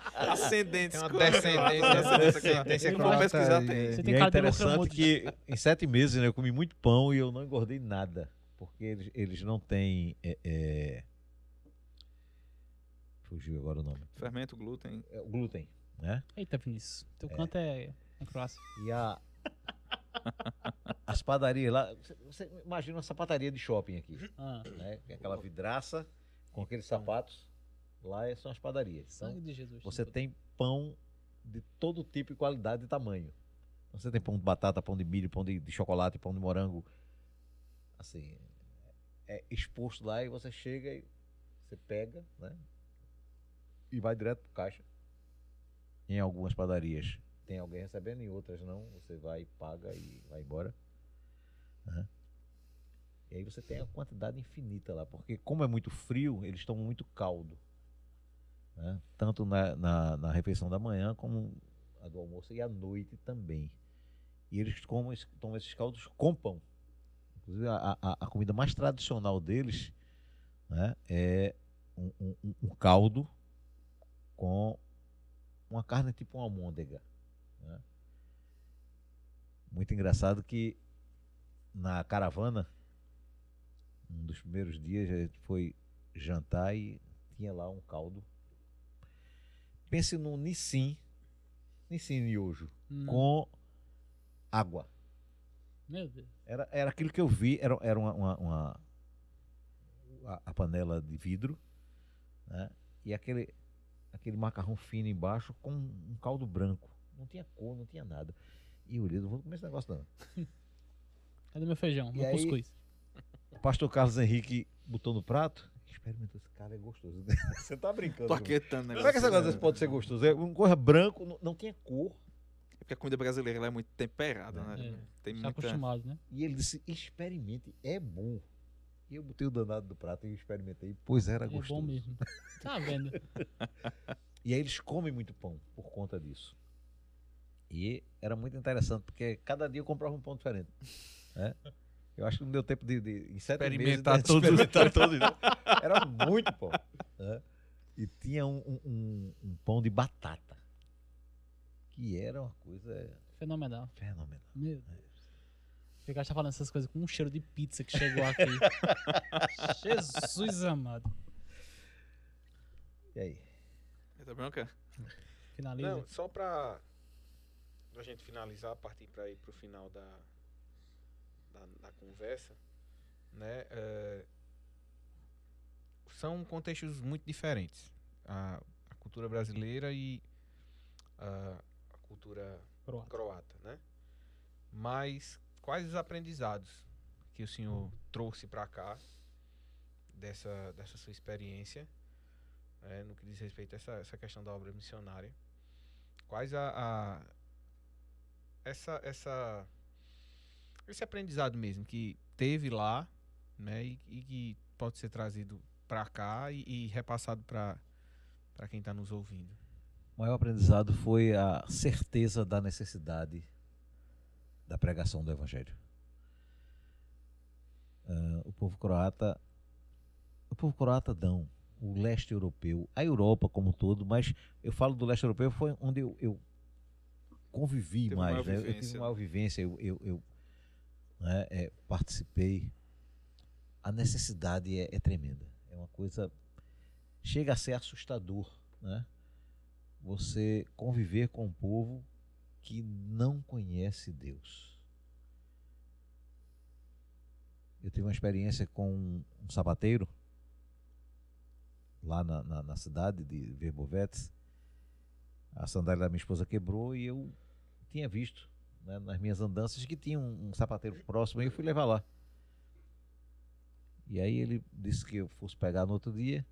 descendentes. É uma com- descendência, descendência croata. pesquisar, e- tem. Você E tem é cara de interessante que em sete meses né, eu comi muito pão e eu não engordei nada. Porque eles, eles não têm. é, é, Fugiu agora o nome. Fermento, glúten. É, o glúten, né? Eita, Vinícius. Teu canto é na Croácia. E a. As padarias lá. você- Você imagina uma sapataria de shopping aqui, Ah, né? Que é aquela vidraça com aqueles sapatos. Lá é- são as padarias. Então, sangue de Jesus. Você tem pão de todo tipo e qualidade e tamanho. Você tem pão de batata, pão de milho, pão de, de chocolate, pão de morango. Assim, é exposto lá e você chega e você pega, né? E vai direto pro caixa. Em algumas padarias tem alguém recebendo, em outras não. Você vai, paga e vai embora. Né? E aí você tem a quantidade infinita lá, porque como é muito frio, eles tomam muito caldo né? tanto na, na, na refeição da manhã como a do almoço e à noite também. E eles esse- tomam esses caldos com pão. Inclusive, a, a, a comida mais tradicional deles né, é um, um- um- um caldo com uma carne tipo uma almôndega. né? Muito engraçado que na caravana, um dos primeiros dias, a gente foi jantar e tinha lá um caldo pense no Nissin, Nissin Miojo, Hum, com água. Meu Deus. Era, era aquilo que eu vi, era, era uma, uma- uma- a, a panela de vidro, né? E aquele, aquele macarrão fino embaixo com um caldo branco. Não tinha cor, não tinha nada. E eu olhei, não vou comer esse negócio não. Cadê meu feijão? E Meu aí- cuscuz. O pastor Carlos Henrique botou no prato. Experimenta, esse cara é gostoso. Você tá brincando. Tô aquetando, né? Como é que esse negócio desse pode ser gostoso? É uma coisa branco, não, não tinha cor. É porque a comida brasileira ela é muito temperada, né? É. Tem Tá muita... acostumado, né? E ele disse: experimente, é bom. E eu botei o danado do prato e experimentei, pois era É gostoso. bom mesmo. Tá vendo? E aí eles comem muito pão por conta disso. E era muito interessante, porque cada dia eu comprava um pão diferente. né? Eu acho que não deu tempo de, de em sete Experimentar meses, de todos. experimentar todos. né? Era muito pão. né? E tinha um, um- um- pão de batata, que era uma coisa Fenomenal. fenomenal. Meu Deus. O cara tá falando essas coisas com um cheiro de pizza que chegou aqui. Jesus amado. E aí? Tá branca? Finaliza. Não, só pra, pra gente finalizar, partir para ir pro final da, da, da conversa, né? é, são contextos muito diferentes. A, a cultura brasileira e a, a cultura Croata. croata, né? Mas quais os aprendizados que o senhor trouxe para cá dessa, dessa sua experiência, né, no que diz respeito a essa, essa questão da obra missionária? Quais a, a- essa essa esse aprendizado mesmo que teve lá, né, e, e que pode ser trazido para cá e, e repassado para para quem está nos ouvindo? O maior aprendizado foi a certeza da necessidade da pregação do Evangelho. Ah, o povo croata, o povo croata não, o leste europeu, a Europa como um todo, mas eu falo do leste europeu foi onde eu, eu convivi Teve mais, né? eu tive maior vivência, eu, eu, eu, né, é, participei. A necessidade é, é tremenda, é uma coisa chega a ser assustador, né? você conviver com um povo que não conhece Deus. Eu tive uma experiência com um sapateiro lá na, na, na cidade de Verbovetes. A sandália da minha esposa quebrou e eu tinha visto né, nas minhas andanças que tinha um, um sapateiro próximo e eu fui levar lá. E aí ele disse que eu fosse pegar no outro dia.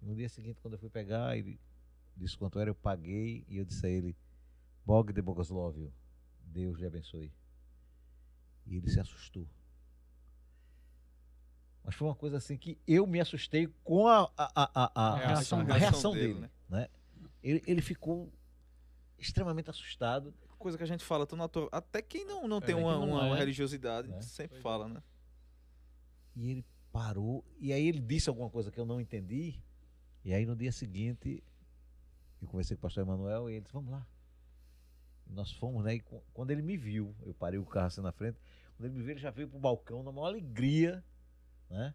No dia seguinte, quando eu fui pegar, ele disse quanto era, eu paguei e eu disse a ele, Bog de Bogoslovio, Deus lhe abençoe. E ele se assustou. Mas foi uma coisa assim que eu me assustei com a, a, a, a, reação reação dele, dele. né? né? Ele, ele ficou extremamente assustado. Coisa que a gente fala tão natural. Até quem não, não tem É, uma, quem não uma é. religiosidade É. sempre Pois é. fala, né? E ele parou. E aí ele disse alguma coisa que eu não entendi. E aí no dia seguinte eu conversei com o pastor Emanuel e ele disse, vamos lá. E nós fomos, né? E quando ele me viu, eu parei o carro assim na frente, quando ele me viu, ele já veio pro balcão na maior alegria, né?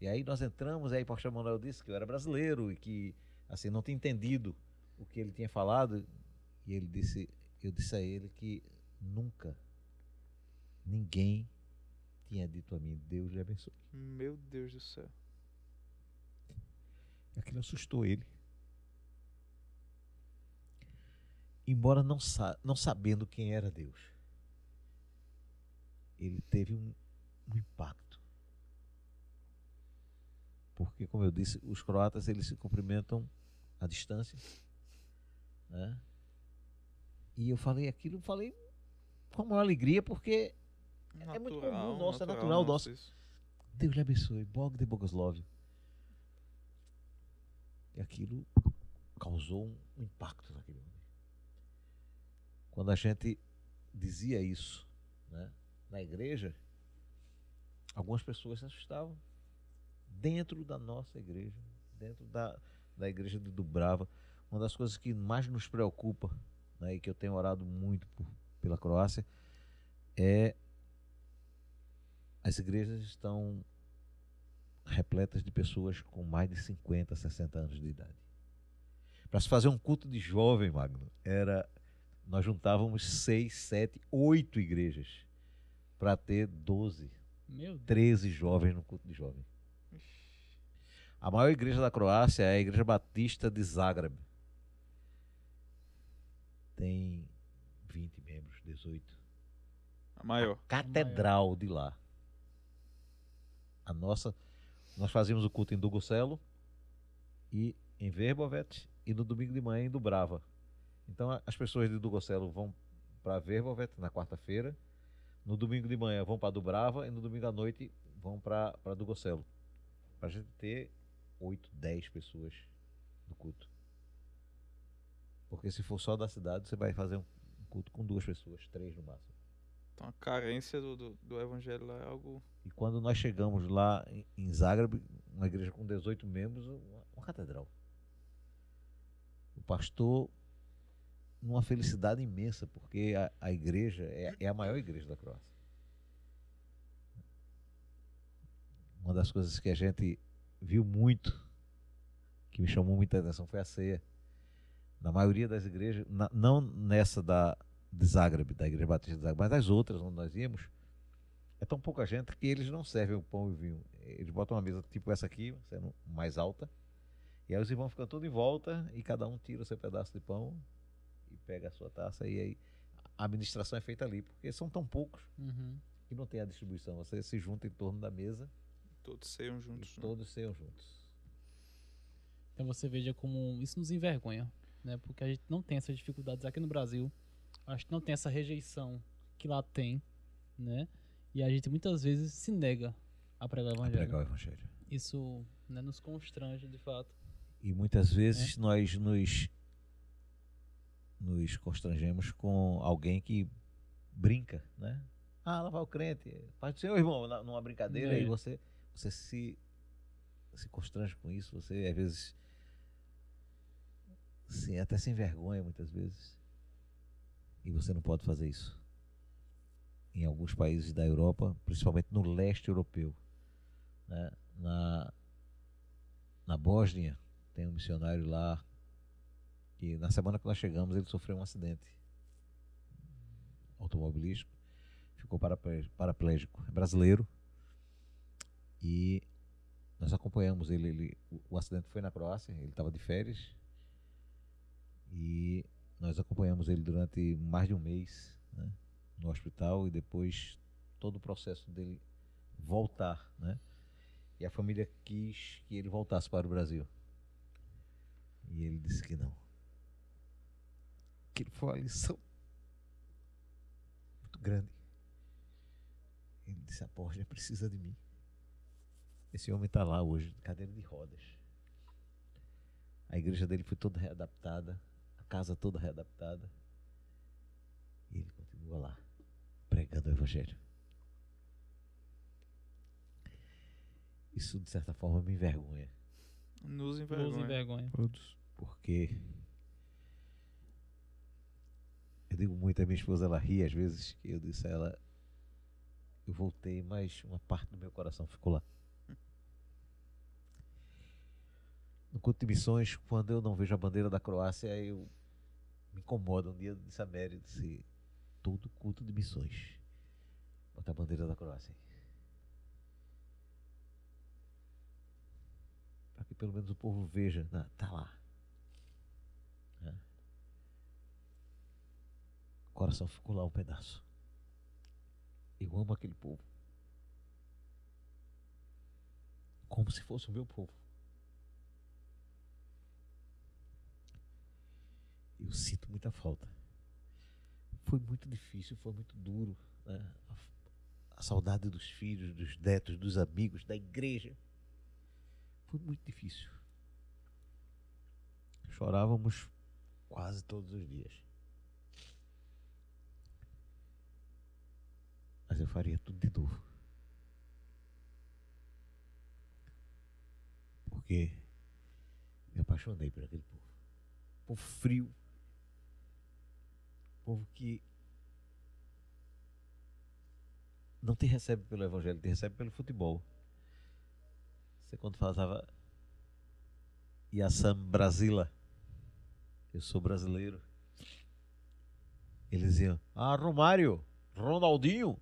E aí nós entramos, aí o pastor Emanuel disse que eu era brasileiro e que, assim, não tinha entendido o que ele tinha falado. E ele disse, eu disse a ele que nunca ninguém tinha dito a mim, Deus lhe abençoe. Meu Deus do céu. Aquilo assustou ele. Embora não, sa não sabendo quem era Deus, ele teve um, um impacto. Porque, como eu disse, os croatas eles se cumprimentam à distância. Né? E eu falei aquilo, falei com a maior alegria, porque natural, é muito comum nosso, é natural, é natural nosso. Isso. Deus lhe abençoe. Bog de Bogoslovio. E aquilo causou um impacto naquele homem. Quando a gente dizia isso né, na igreja, algumas pessoas se assustavam. Dentro da nossa igreja, dentro da, da igreja de Dubrava, uma das coisas que mais nos preocupa né, e que eu tenho orado muito por, pela Croácia é as igrejas estão repletas de pessoas com mais de 50, 60 anos de idade. Para se fazer um culto de jovem, Magno, era nós juntávamos seis, sete, oito igrejas para ter 12, Meu 13 jovens no culto de jovem. A maior igreja da Croácia é a Igreja Batista de Zagreb. Tem 20 membros, 18. A maior. A catedral a maior. de lá. A nossa nós fazíamos o culto em Dugocelo e em Verbovet e no domingo de manhã em Dubrava. Então as pessoas de Dugocelo vão para Verbovet na quarta-feira, no domingo de manhã vão para Dubrava e no domingo à noite vão para Dugocelo. Para a gente ter 8, 10 pessoas no culto. Porque se for só da cidade, você vai fazer um culto com duas pessoas, três no máximo. Então a carência do, do, do, evangelho lá é algo. E quando nós chegamos lá em Zagreb, uma igreja com 18 membros, uma, uma catedral. O pastor, numa felicidade imensa, porque a, a igreja é, é a maior igreja da Croácia. Uma das coisas que a gente viu muito, que me chamou muita atenção, foi a ceia. Na maioria das igrejas, na, não nessa da, de Zagreb, da Igreja Batista de Zagreb, mas das outras onde nós íamos, é tão pouca gente que eles não servem o pão e o vinho. Eles botam uma mesa tipo essa aqui, sendo mais alta, e aí os irmãos ficam todos em volta e cada um tira o seu pedaço de pão e pega a sua taça, e aí a administração é feita ali, porque são tão poucos uhum. que não tem a distribuição. Você se junta em torno da mesa. Todos seiam juntos. Né? Todos seiam juntos. Então você veja como isso nos envergonha, né? Porque a gente não tem essas dificuldades aqui no Brasil acho que não tem essa rejeição que lá tem, né? E a gente muitas vezes se nega a pregar o evangelho. A pregar o evangelho. Isso né, nos constrange, de fato. E muitas vezes é. nós nos nos constrangemos com alguém que brinca, né? Ah, lá vai o crente. Pai do Senhor, irmão, numa brincadeira, é. e você, você se, se constrange com isso, você às vezes sim, até sem vergonha muitas vezes. E você não pode fazer isso. Em alguns países da Europa, principalmente no leste europeu. Né? Na, na Bósnia, tem um missionário lá que na semana que nós chegamos ele sofreu um acidente automobilístico, ficou paraplégico. É brasileiro. E nós acompanhamos ele, ele, o acidente foi na Croácia, ele estava de férias e nós acompanhamos ele durante mais de um mês né, no hospital e depois todo o processo dele voltar, né? E a família quis que ele voltasse para o Brasil. E ele disse que não. Aquilo foi uma lição muito grande. Ele disse: a Borja precisa de mim. Esse homem está lá hoje, cadeira de rodas. A igreja dele foi toda readaptada casa toda readaptada. E ele continua lá, pregando o Evangelho. Isso, de certa forma, me envergonha. Nos envergonha. Nos envergonha. Todos. Porque. Eu digo muito, a minha esposa ela ri às vezes, que eu disse a ela. Eu voltei, mas uma parte do meu coração ficou lá. No culto de missões, quando eu não vejo a bandeira da Croácia, eu me incomoda. Um dia eu disse a Mary, disse, todo culto de missões, bota a bandeira da Croácia. Para que pelo menos o povo veja, não, tá lá. É. O coração ficou lá um pedaço. Eu amo aquele povo. Como se fosse o meu povo. Eu sinto muita falta. Foi muito difícil, foi muito duro. Né? A, a saudade dos filhos, dos netos, dos amigos, da igreja. Foi muito difícil. Chorávamos quase todos os dias. Mas eu faria tudo de novo. Porque me apaixonei por aquele povo. Povo frio. Povo que não te recebe pelo evangelho, te recebe pelo futebol. Você quando falava Yassam Brasila, eu sou brasileiro. Eles diziam, ah, Romário, Ronaldinho.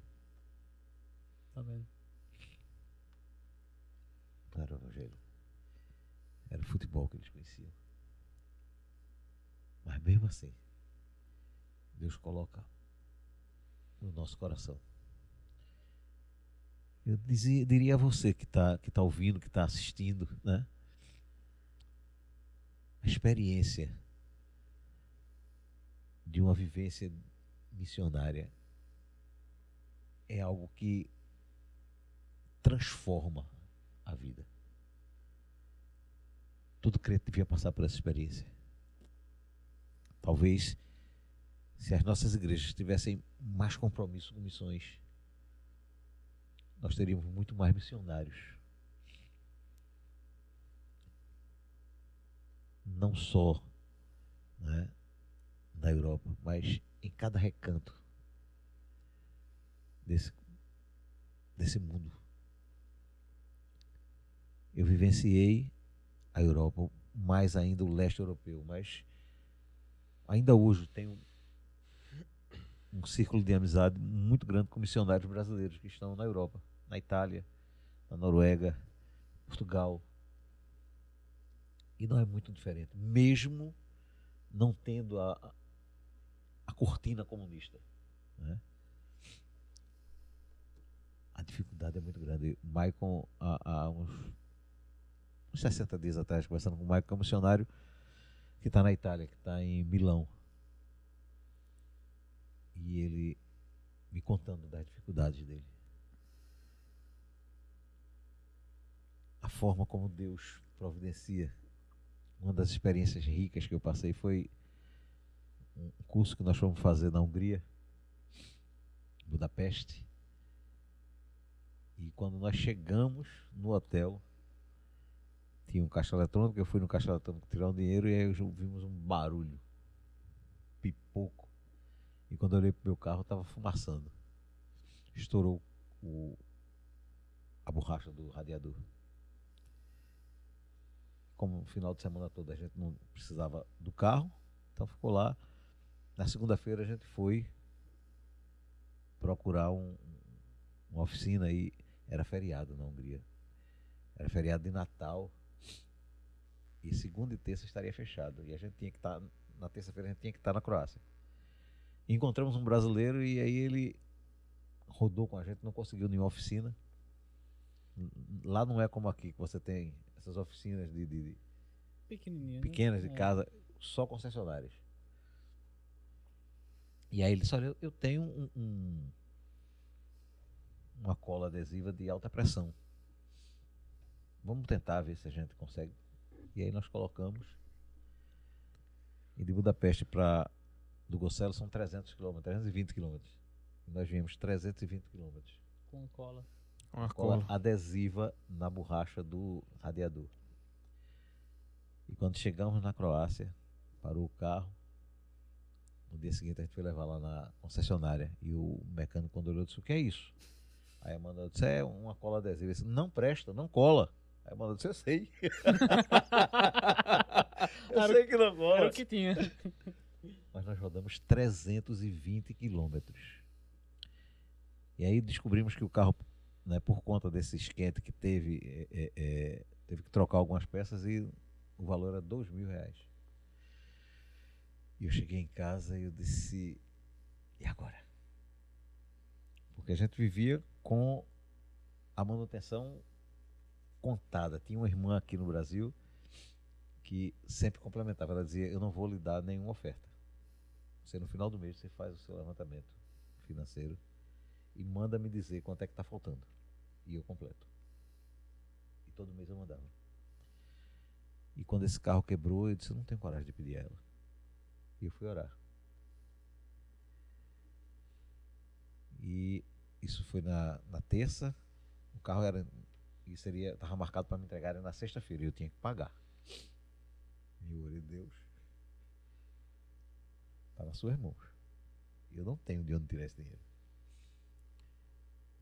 Tá vendo? Não era o evangelho. Era o futebol que eles conheciam. Mas mesmo assim, Deus coloca no nosso coração. Eu dizia, diria a você que está que tá ouvindo, que está assistindo, né? A experiência de uma vivência missionária é algo que transforma a vida. Todo crente devia passar por essa experiência. Talvez, se as nossas igrejas tivessem mais compromisso com missões, nós teríamos muito mais missionários. Não só né, na Europa, mas em cada recanto desse, desse mundo. Eu vivenciei a Europa, mais ainda o leste europeu, mas ainda hoje tenho um círculo de amizade muito grande com missionários brasileiros que estão na Europa, na Itália, na Noruega, Portugal. E não é muito diferente, mesmo não tendo a, a cortina comunista. Né? A dificuldade é muito grande. Maicon, há, há uns uns 60 dias atrás, conversando com o Michael, que é um missionário que está na Itália, que está em Milão. E ele me contando das dificuldades dele. A forma como Deus providencia. Uma das experiências ricas que eu passei foi um curso que nós fomos fazer na Hungria, Budapeste. E quando nós chegamos no hotel, tinha um caixa eletrônico, eu fui no caixa eletrônico tirar um dinheiro e aí vimos um barulho, pipoco. E quando eu olhei pro meu carro, estava fumaçando. Estourou o, a borracha do radiador. Como no final de semana toda a gente não precisava do carro, então ficou lá. Na segunda-feira a gente foi procurar um, uma oficina e era feriado na Hungria. Era feriado de Natal. E segunda e terça estaria fechado. E a gente tinha que estar, tá, na terça-feira a gente tinha que estar tá na Croácia. Encontramos um brasileiro e aí ele rodou com a gente, não conseguiu nenhuma oficina. Lá não é como aqui, que você tem essas oficinas de, de, de pequenas né? de é. casa, só concessionárias. E aí ele disse, olha, eu tenho um, um, uma cola adesiva de alta pressão. Vamos tentar ver se a gente consegue e aí nós colocamos. E de Budapeste para do Gocelo são 300 km, 320 km. E nós viemos 320 km. Com cola. Com a cola, cola adesiva na borracha do radiador. E quando chegamos na Croácia, parou o carro. No dia seguinte a gente foi levar lá na concessionária e o mecânico quando olhou disse, o que é isso? Aí a Amanda disse, é uma cola adesiva. Disse, não presta, não cola. Aí a Amanda disse, eu sei. eu Era sei que não cola. Era o que tinha. Mas nós rodamos 320 quilômetros. E aí descobrimos que o carro, né, por conta desse esquente que teve, é, é, é, teve que trocar algumas peças e o valor era dois mil reais. E eu cheguei em casa e eu disse, e agora? Porque a gente vivia com a manutenção contada. Tinha uma irmã aqui no Brasil que sempre complementava. Ela dizia, eu não vou lhe dar nenhuma oferta. Você no final do mês você faz o seu levantamento financeiro e manda me dizer quanto é que está faltando. E eu completo. E todo mês eu mandava. E quando esse carro quebrou, eu disse, eu não tenho coragem de pedir a ela. E eu fui orar. E isso foi na, na terça. O carro era e seria estava marcado para me entregarem na sexta-feira e eu tinha que pagar. E eu orei, Deus, está nas suas mãos. Eu não tenho de onde tirar esse dinheiro.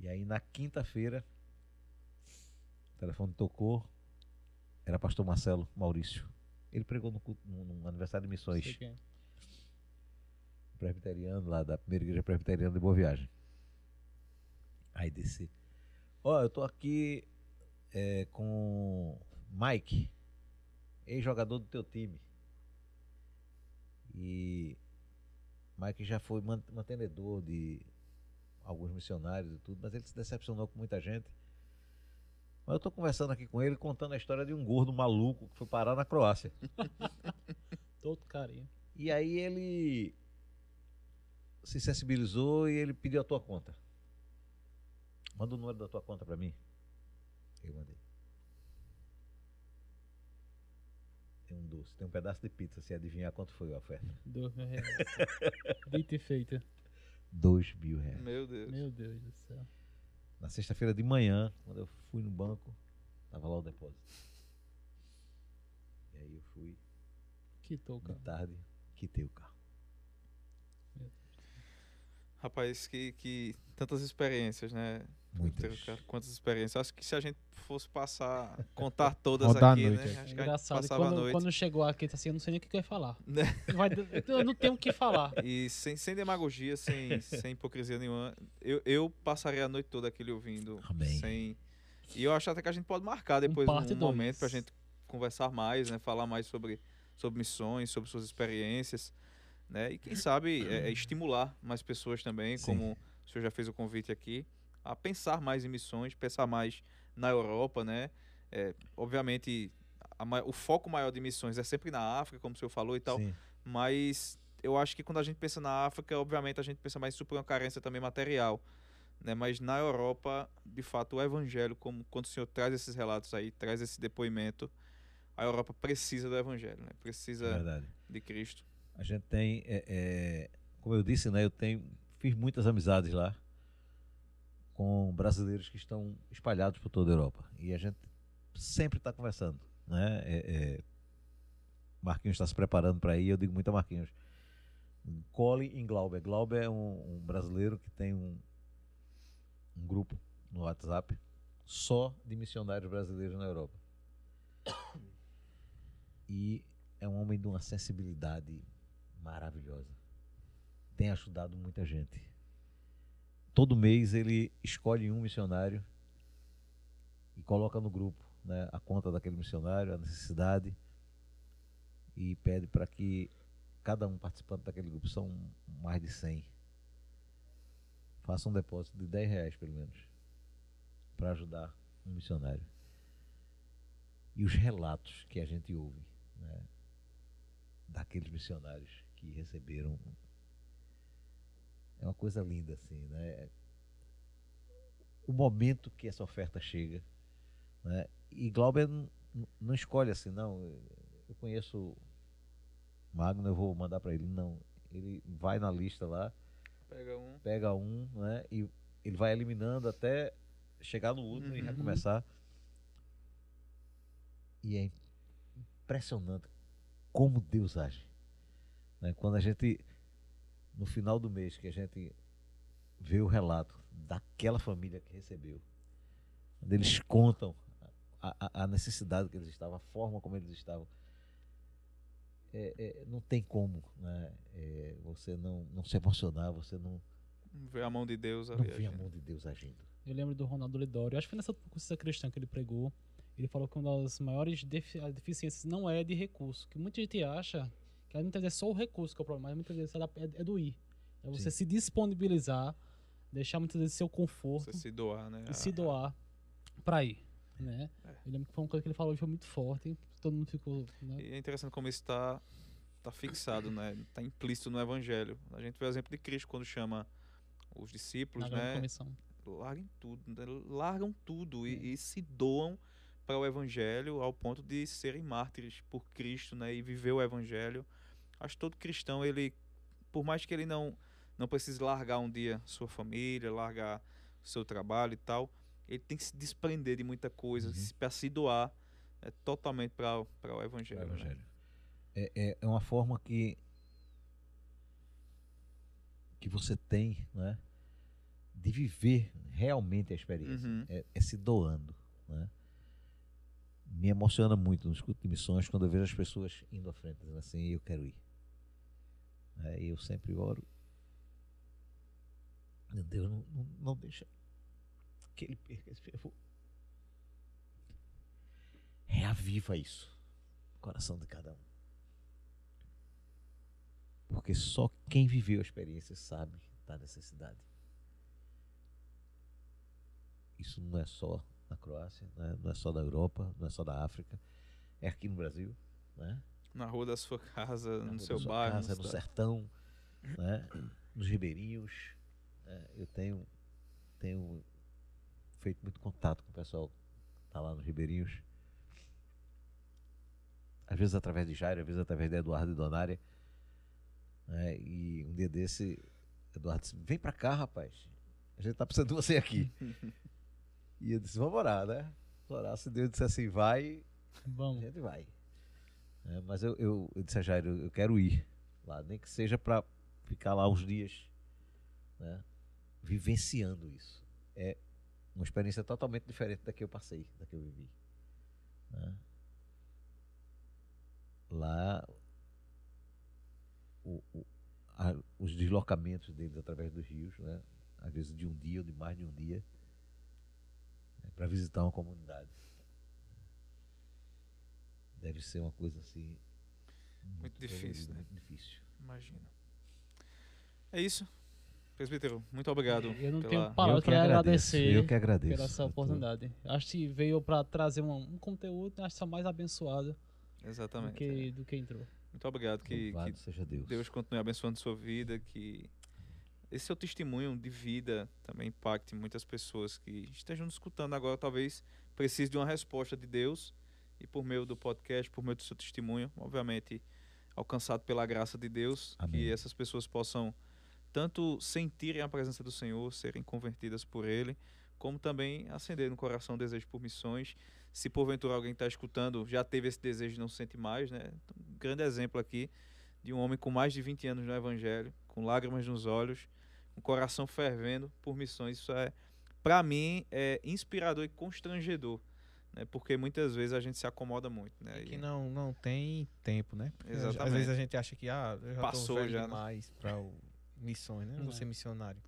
E aí na quinta-feira, o telefone tocou, era pastor Marcelo Maurício. Ele pregou no, culto- no- no aniversário de missões é. presbiteriano lá da primeira igreja presbiteriana de Boa Viagem. Aí disse, ó, eu tô aqui é, com Mike, ex-jogador do teu time. E Mike já foi man- mantenedor de alguns missionários e tudo, mas ele se decepcionou com muita gente. Mas eu tô conversando aqui com ele, contando a história de um gordo maluco que foi parar na Croácia. Todo carinho. E aí ele se sensibilizou e ele pediu a tua conta. Manda o número da tua conta pra mim. Eu mandei. Tem um doce, tem um pedaço de pizza, se adivinhar quanto foi a oferta. Dois mil reais. Dito e feito. Dois mil reais. Meu Deus. Meu Deus do céu. Na sexta-feira de manhã, quando eu fui no banco, tava lá o depósito. E aí eu fui, Quitou o de carro. tarde, quitei o carro. Rapaz, que, que tantas experiências, né? Muitas. Cara, Quantas experiências. Acho que se a gente fosse passar, contar todas Rodar a aqui, noite, né? é. Acho que a gente Engraçado. e passava a Quando, noite. quando chegou aqui, tá assim, eu não sei nem o que eu ia falar. Né? Vai- eu não tenho o que falar. E sem, sem demagogia, sem, sem hipocrisia nenhuma, eu, eu passaria a noite toda aqui lhe ouvindo. Amém. Sem... E eu acho até que a gente pode marcar depois um, parte dois. momento pra gente conversar mais, né? Falar mais sobre, sobre missões, sobre suas experiências, né? E quem sabe é, é estimular mais pessoas também, Sim. como o senhor já fez o convite aqui, a pensar mais em missões, pensar mais na Europa, né? É, obviamente, a o foco maior de missões é sempre na África, como o senhor falou e tal, Sim. mas eu acho que quando a gente pensa na África, obviamente a gente pensa mais em suprir uma carência também material, né? Mas na Europa, de fato, o evangelho, como quando o senhor traz esses relatos aí, traz esse depoimento, a Europa precisa do evangelho, né? É Precisa verdade. de Cristo. A gente tem, é, é, como eu disse, né, eu tenho, fiz muitas amizades lá com brasileiros que estão espalhados por toda a Europa. E a gente sempre está conversando. Né? É, é, Marquinhos está se preparando para ir, eu digo muito a Marquinhos. Cole em Glauber. Glauber é um, um brasileiro que tem um, um grupo no WhatsApp só de missionários brasileiros na Europa. E é um homem de uma sensibilidade maravilhosa. Tem ajudado muita gente. Todo mês ele escolhe um missionário e coloca no grupo né, a conta daquele missionário, a necessidade, e pede para que cada um participante daquele grupo, são mais de 100, faça um depósito de 10 reais pelo menos, para ajudar um missionário. E os relatos que a gente ouve né, daqueles missionários que receberam é uma coisa linda assim, né? O momento que essa oferta chega, né? E Glauber não, não escolhe assim, não. Eu conheço Magno, eu vou mandar para ele, não. Ele vai na lista lá, Pega um. pega um, né? E ele vai eliminando até chegar no último e Uhum. recomeçar. E é impressionante como Deus age. Né? Quando a gente no final do mês que a gente vê o relato daquela família que recebeu, onde eles contam a, a, necessidade que eles estavam, a forma como eles estavam, é, é, não tem como né? É, você não, não se emocionar, você não, Ver a mão de Deus não a agindo. mão de Deus agindo. Eu lembro do Ronaldo Lidório, acho que foi nessa consciência cristã que ele pregou. Ele falou que uma das maiores defi as deficiências não é de recurso. Que muita gente acha que muitas vezes é só o recurso que é o problema, mas muitas vezes é, é- é do ir. É você Sim. se disponibilizar, deixar muitas vezes seu conforto Você se doar, né? e se doar pra ir. Né? É. Eu lembro que foi uma coisa que ele falou que foi muito forte. Todo mundo ficou. Né? E é interessante como isso está tá fixado, né? Está implícito no Evangelho. A gente vê o exemplo de Cristo quando chama os discípulos, na né? comissão. Larguem tudo, né? largam tudo e, e se doam para o Evangelho ao ponto de serem mártires por Cristo, né? E viver o Evangelho. Acho que todo cristão, ele, por mais que ele não, não precise largar um dia sua família, largar o seu trabalho e tal, ele tem que se desprender de muita coisa Uhum. para se doar é, totalmente para o Evangelho. para o né? Evangelho. É, é, é uma forma que que você tem, né, de viver realmente a experiência. Uhum. É, é se doando, né? Me emociona muito no escuto de missões quando eu vejo as pessoas indo à frente, dizendo assim, eu quero ir. É, eu sempre oro. Deus, não, não, não deixa que ele perca esse fervor. Reaviva isso no coração de cada um. Porque só quem viveu a experiência sabe da necessidade. Isso não é só na Croácia, né? não é só da Europa, não é só da África, é aqui no Brasil, né? Na rua da sua casa, Na no rua seu da sua bairro. casa, no sertão, né? nos ribeirinhos. né? Eu tenho, tenho feito muito contato com o pessoal que está lá nos ribeirinhos. Às vezes através de Jairo, às vezes através de Eduardo e Donária. né? E um dia desse, Eduardo disse, vem pra cá, rapaz. A gente tá precisando de você aqui. e eu disse, vamos orar, né? Vamos orar. Se Deus disser assim, vai, a Vamos. gente vai. É, mas eu, eu, eu disse a Jairo, eu, quero ir lá, nem que seja para ficar lá uns dias, né, vivenciando isso. É uma experiência totalmente diferente da que eu passei, da que eu vivi. né. Lá, o- o- a- os deslocamentos deles através dos rios, né, às vezes de um dia ou de mais de um dia, para visitar uma comunidade deve ser uma coisa assim Muito difícil, dolorida, né? muito difícil. Imagina. É isso. Presbítero, muito obrigado. Eu não pela- tenho palavras para agradeço, agradecer eu que agradeço. pela essa Eu tô- oportunidade. Acho que veio para trazer um, um conteúdo, acho que mais abençoado do Exatamente. que, é. do que entrou. Muito obrigado. Que, que seja Deus. Deus continue abençoando sua vida, que esse seu testemunho de vida também impacte muitas pessoas que estejam nos escutando agora, talvez precise de uma resposta de Deus e por meio do podcast, por meio do seu testemunho, obviamente alcançado pela graça de Deus, Amém. que essas pessoas possam tanto sentirem a presença do Senhor, serem convertidas por Ele, como também acender no coração o desejo por missões. Se porventura alguém está escutando já teve esse desejo e não sente mais, né? Então, um grande exemplo aqui de um homem com mais de 20 anos no Evangelho, com lágrimas nos olhos, o coração fervendo por missões. Isso é, para mim, é inspirador e constrangedor, né? Porque muitas vezes a gente se acomoda muito, né? E que não, não tem tempo, né? Porque às- Às Exatamente. vezes a gente acha que ah, eu já Passou tô velho já, né? demais para missões, né? Não vou É. ser missionário.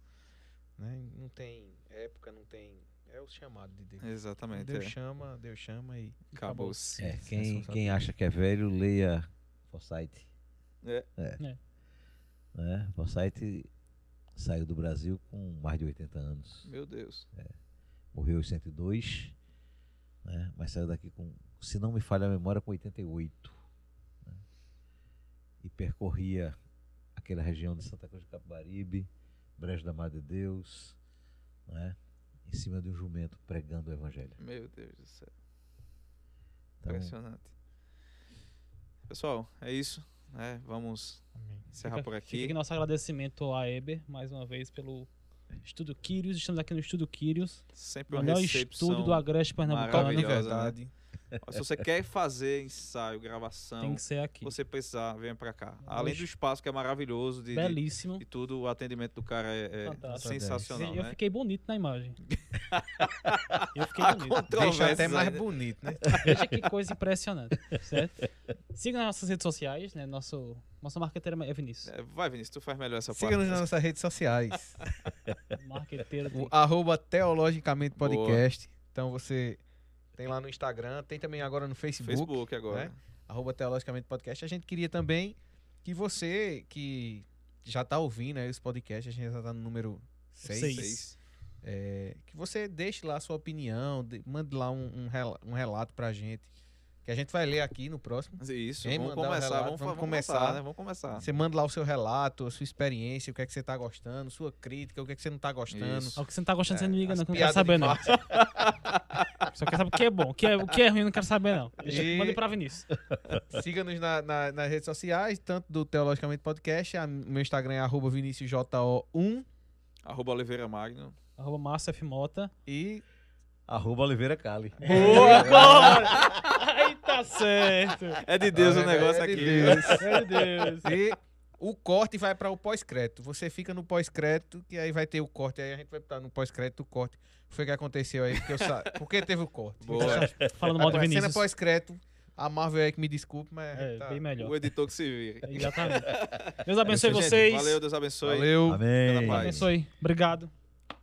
Né? Não tem época, não tem. É o chamado de Deus. Exatamente. Deus é. chama, Deus chama e Acabou-se. É, Sim, quem, quem acha que é velho, leia Forsyth. É. É. Né? Forsyth saiu do Brasil com mais de 80 anos. Meu Deus. Morreu aos 102, né? mas saiu daqui com, se não me falha a memória, com 88. né? E percorria aquela região de Santa Cruz de Capibaribe, Brejo da Madre de Deus, né? em cima de um jumento pregando o Evangelho. Meu Deus do céu. Então, Impressionante. Pessoal, é isso. Né? Vamos Amém. encerrar Fica- por Fica aqui. aqui nosso agradecimento a Eber, mais uma vez, pelo Estúdio Quírios. Estamos aqui no Estúdio Quírios, Sempre o melhor estúdio do Agreste Pernambucano. de né? verdade. Se você quer fazer ensaio, gravação, Tem que ser aqui. você precisar, venha pra cá. Além Oxe. do espaço que é maravilhoso, de, Belíssimo. de tudo, o atendimento do cara é, é sensacional, eu né? fiquei bonito na imagem. eu fiquei bonito. Deixa até mais bonito, né? Veja que coisa impressionante, certo? Siga nas nossas redes sociais, né? Nosso, nossa marqueteira é Vinícius. É, Vai, Vinícius, tu faz melhor essa Siga-nos parte. nas nossas redes sociais. Marqueteira o tem... arroba Teologicamente Boa. Podcast. Então você tem lá no Instagram, tem também agora no Facebook. Facebook agora. né? Arroba Teologicamente Podcast. A gente queria também que você que já está ouvindo aí os podcasts, a gente já está no número 6. Seis. Seis. que você deixe lá a sua opinião, de- mande lá um, um, um relato pra gente. Que a gente vai ler aqui no próximo. Isso, Quem vamos começar, relato, vamos, vamos começar. começar, né? Vamos começar. Você manda lá o seu relato, a sua experiência, o que é que você tá gostando, sua crítica, o que é que você não tá gostando. Isso. O que você não tá gostando, você não liga, não, que eu não quero saber, não. Só quer saber o que é bom. O que é, o que é ruim, eu não quero saber, não. Deixa, E- Manda pra Vinícius. Siga-nos na, na- nas redes sociais, tanto do Teologicamente Podcast, a- meu Instagram é arroba ViniciusJO1 Arroba Oliveira Magno. Arroba Márcio F. Mota. e Arroba Oliveira Cali. Boa, tá certo. É de Deus o É, negócio é de aqui. Deus. Meu Deus. E o corte vai para o pós-crédito. Você fica no pós-crédito, que aí vai ter o corte. Aí a gente vai estar no pós-crédito o corte. O que foi aconteceu aí? Porque eu sa... Por que teve o corte? Boa. Falando mal do Ué, cena Vinícius. pós-crédito. A Marvel aí que me desculpe, mas. É, tá. bem melhor. O editor que se vire. Exatamente. Deus abençoe Gente, vocês. Valeu, Deus abençoe. Valeu. Amém. Pela paz. Abençoe. Obrigado.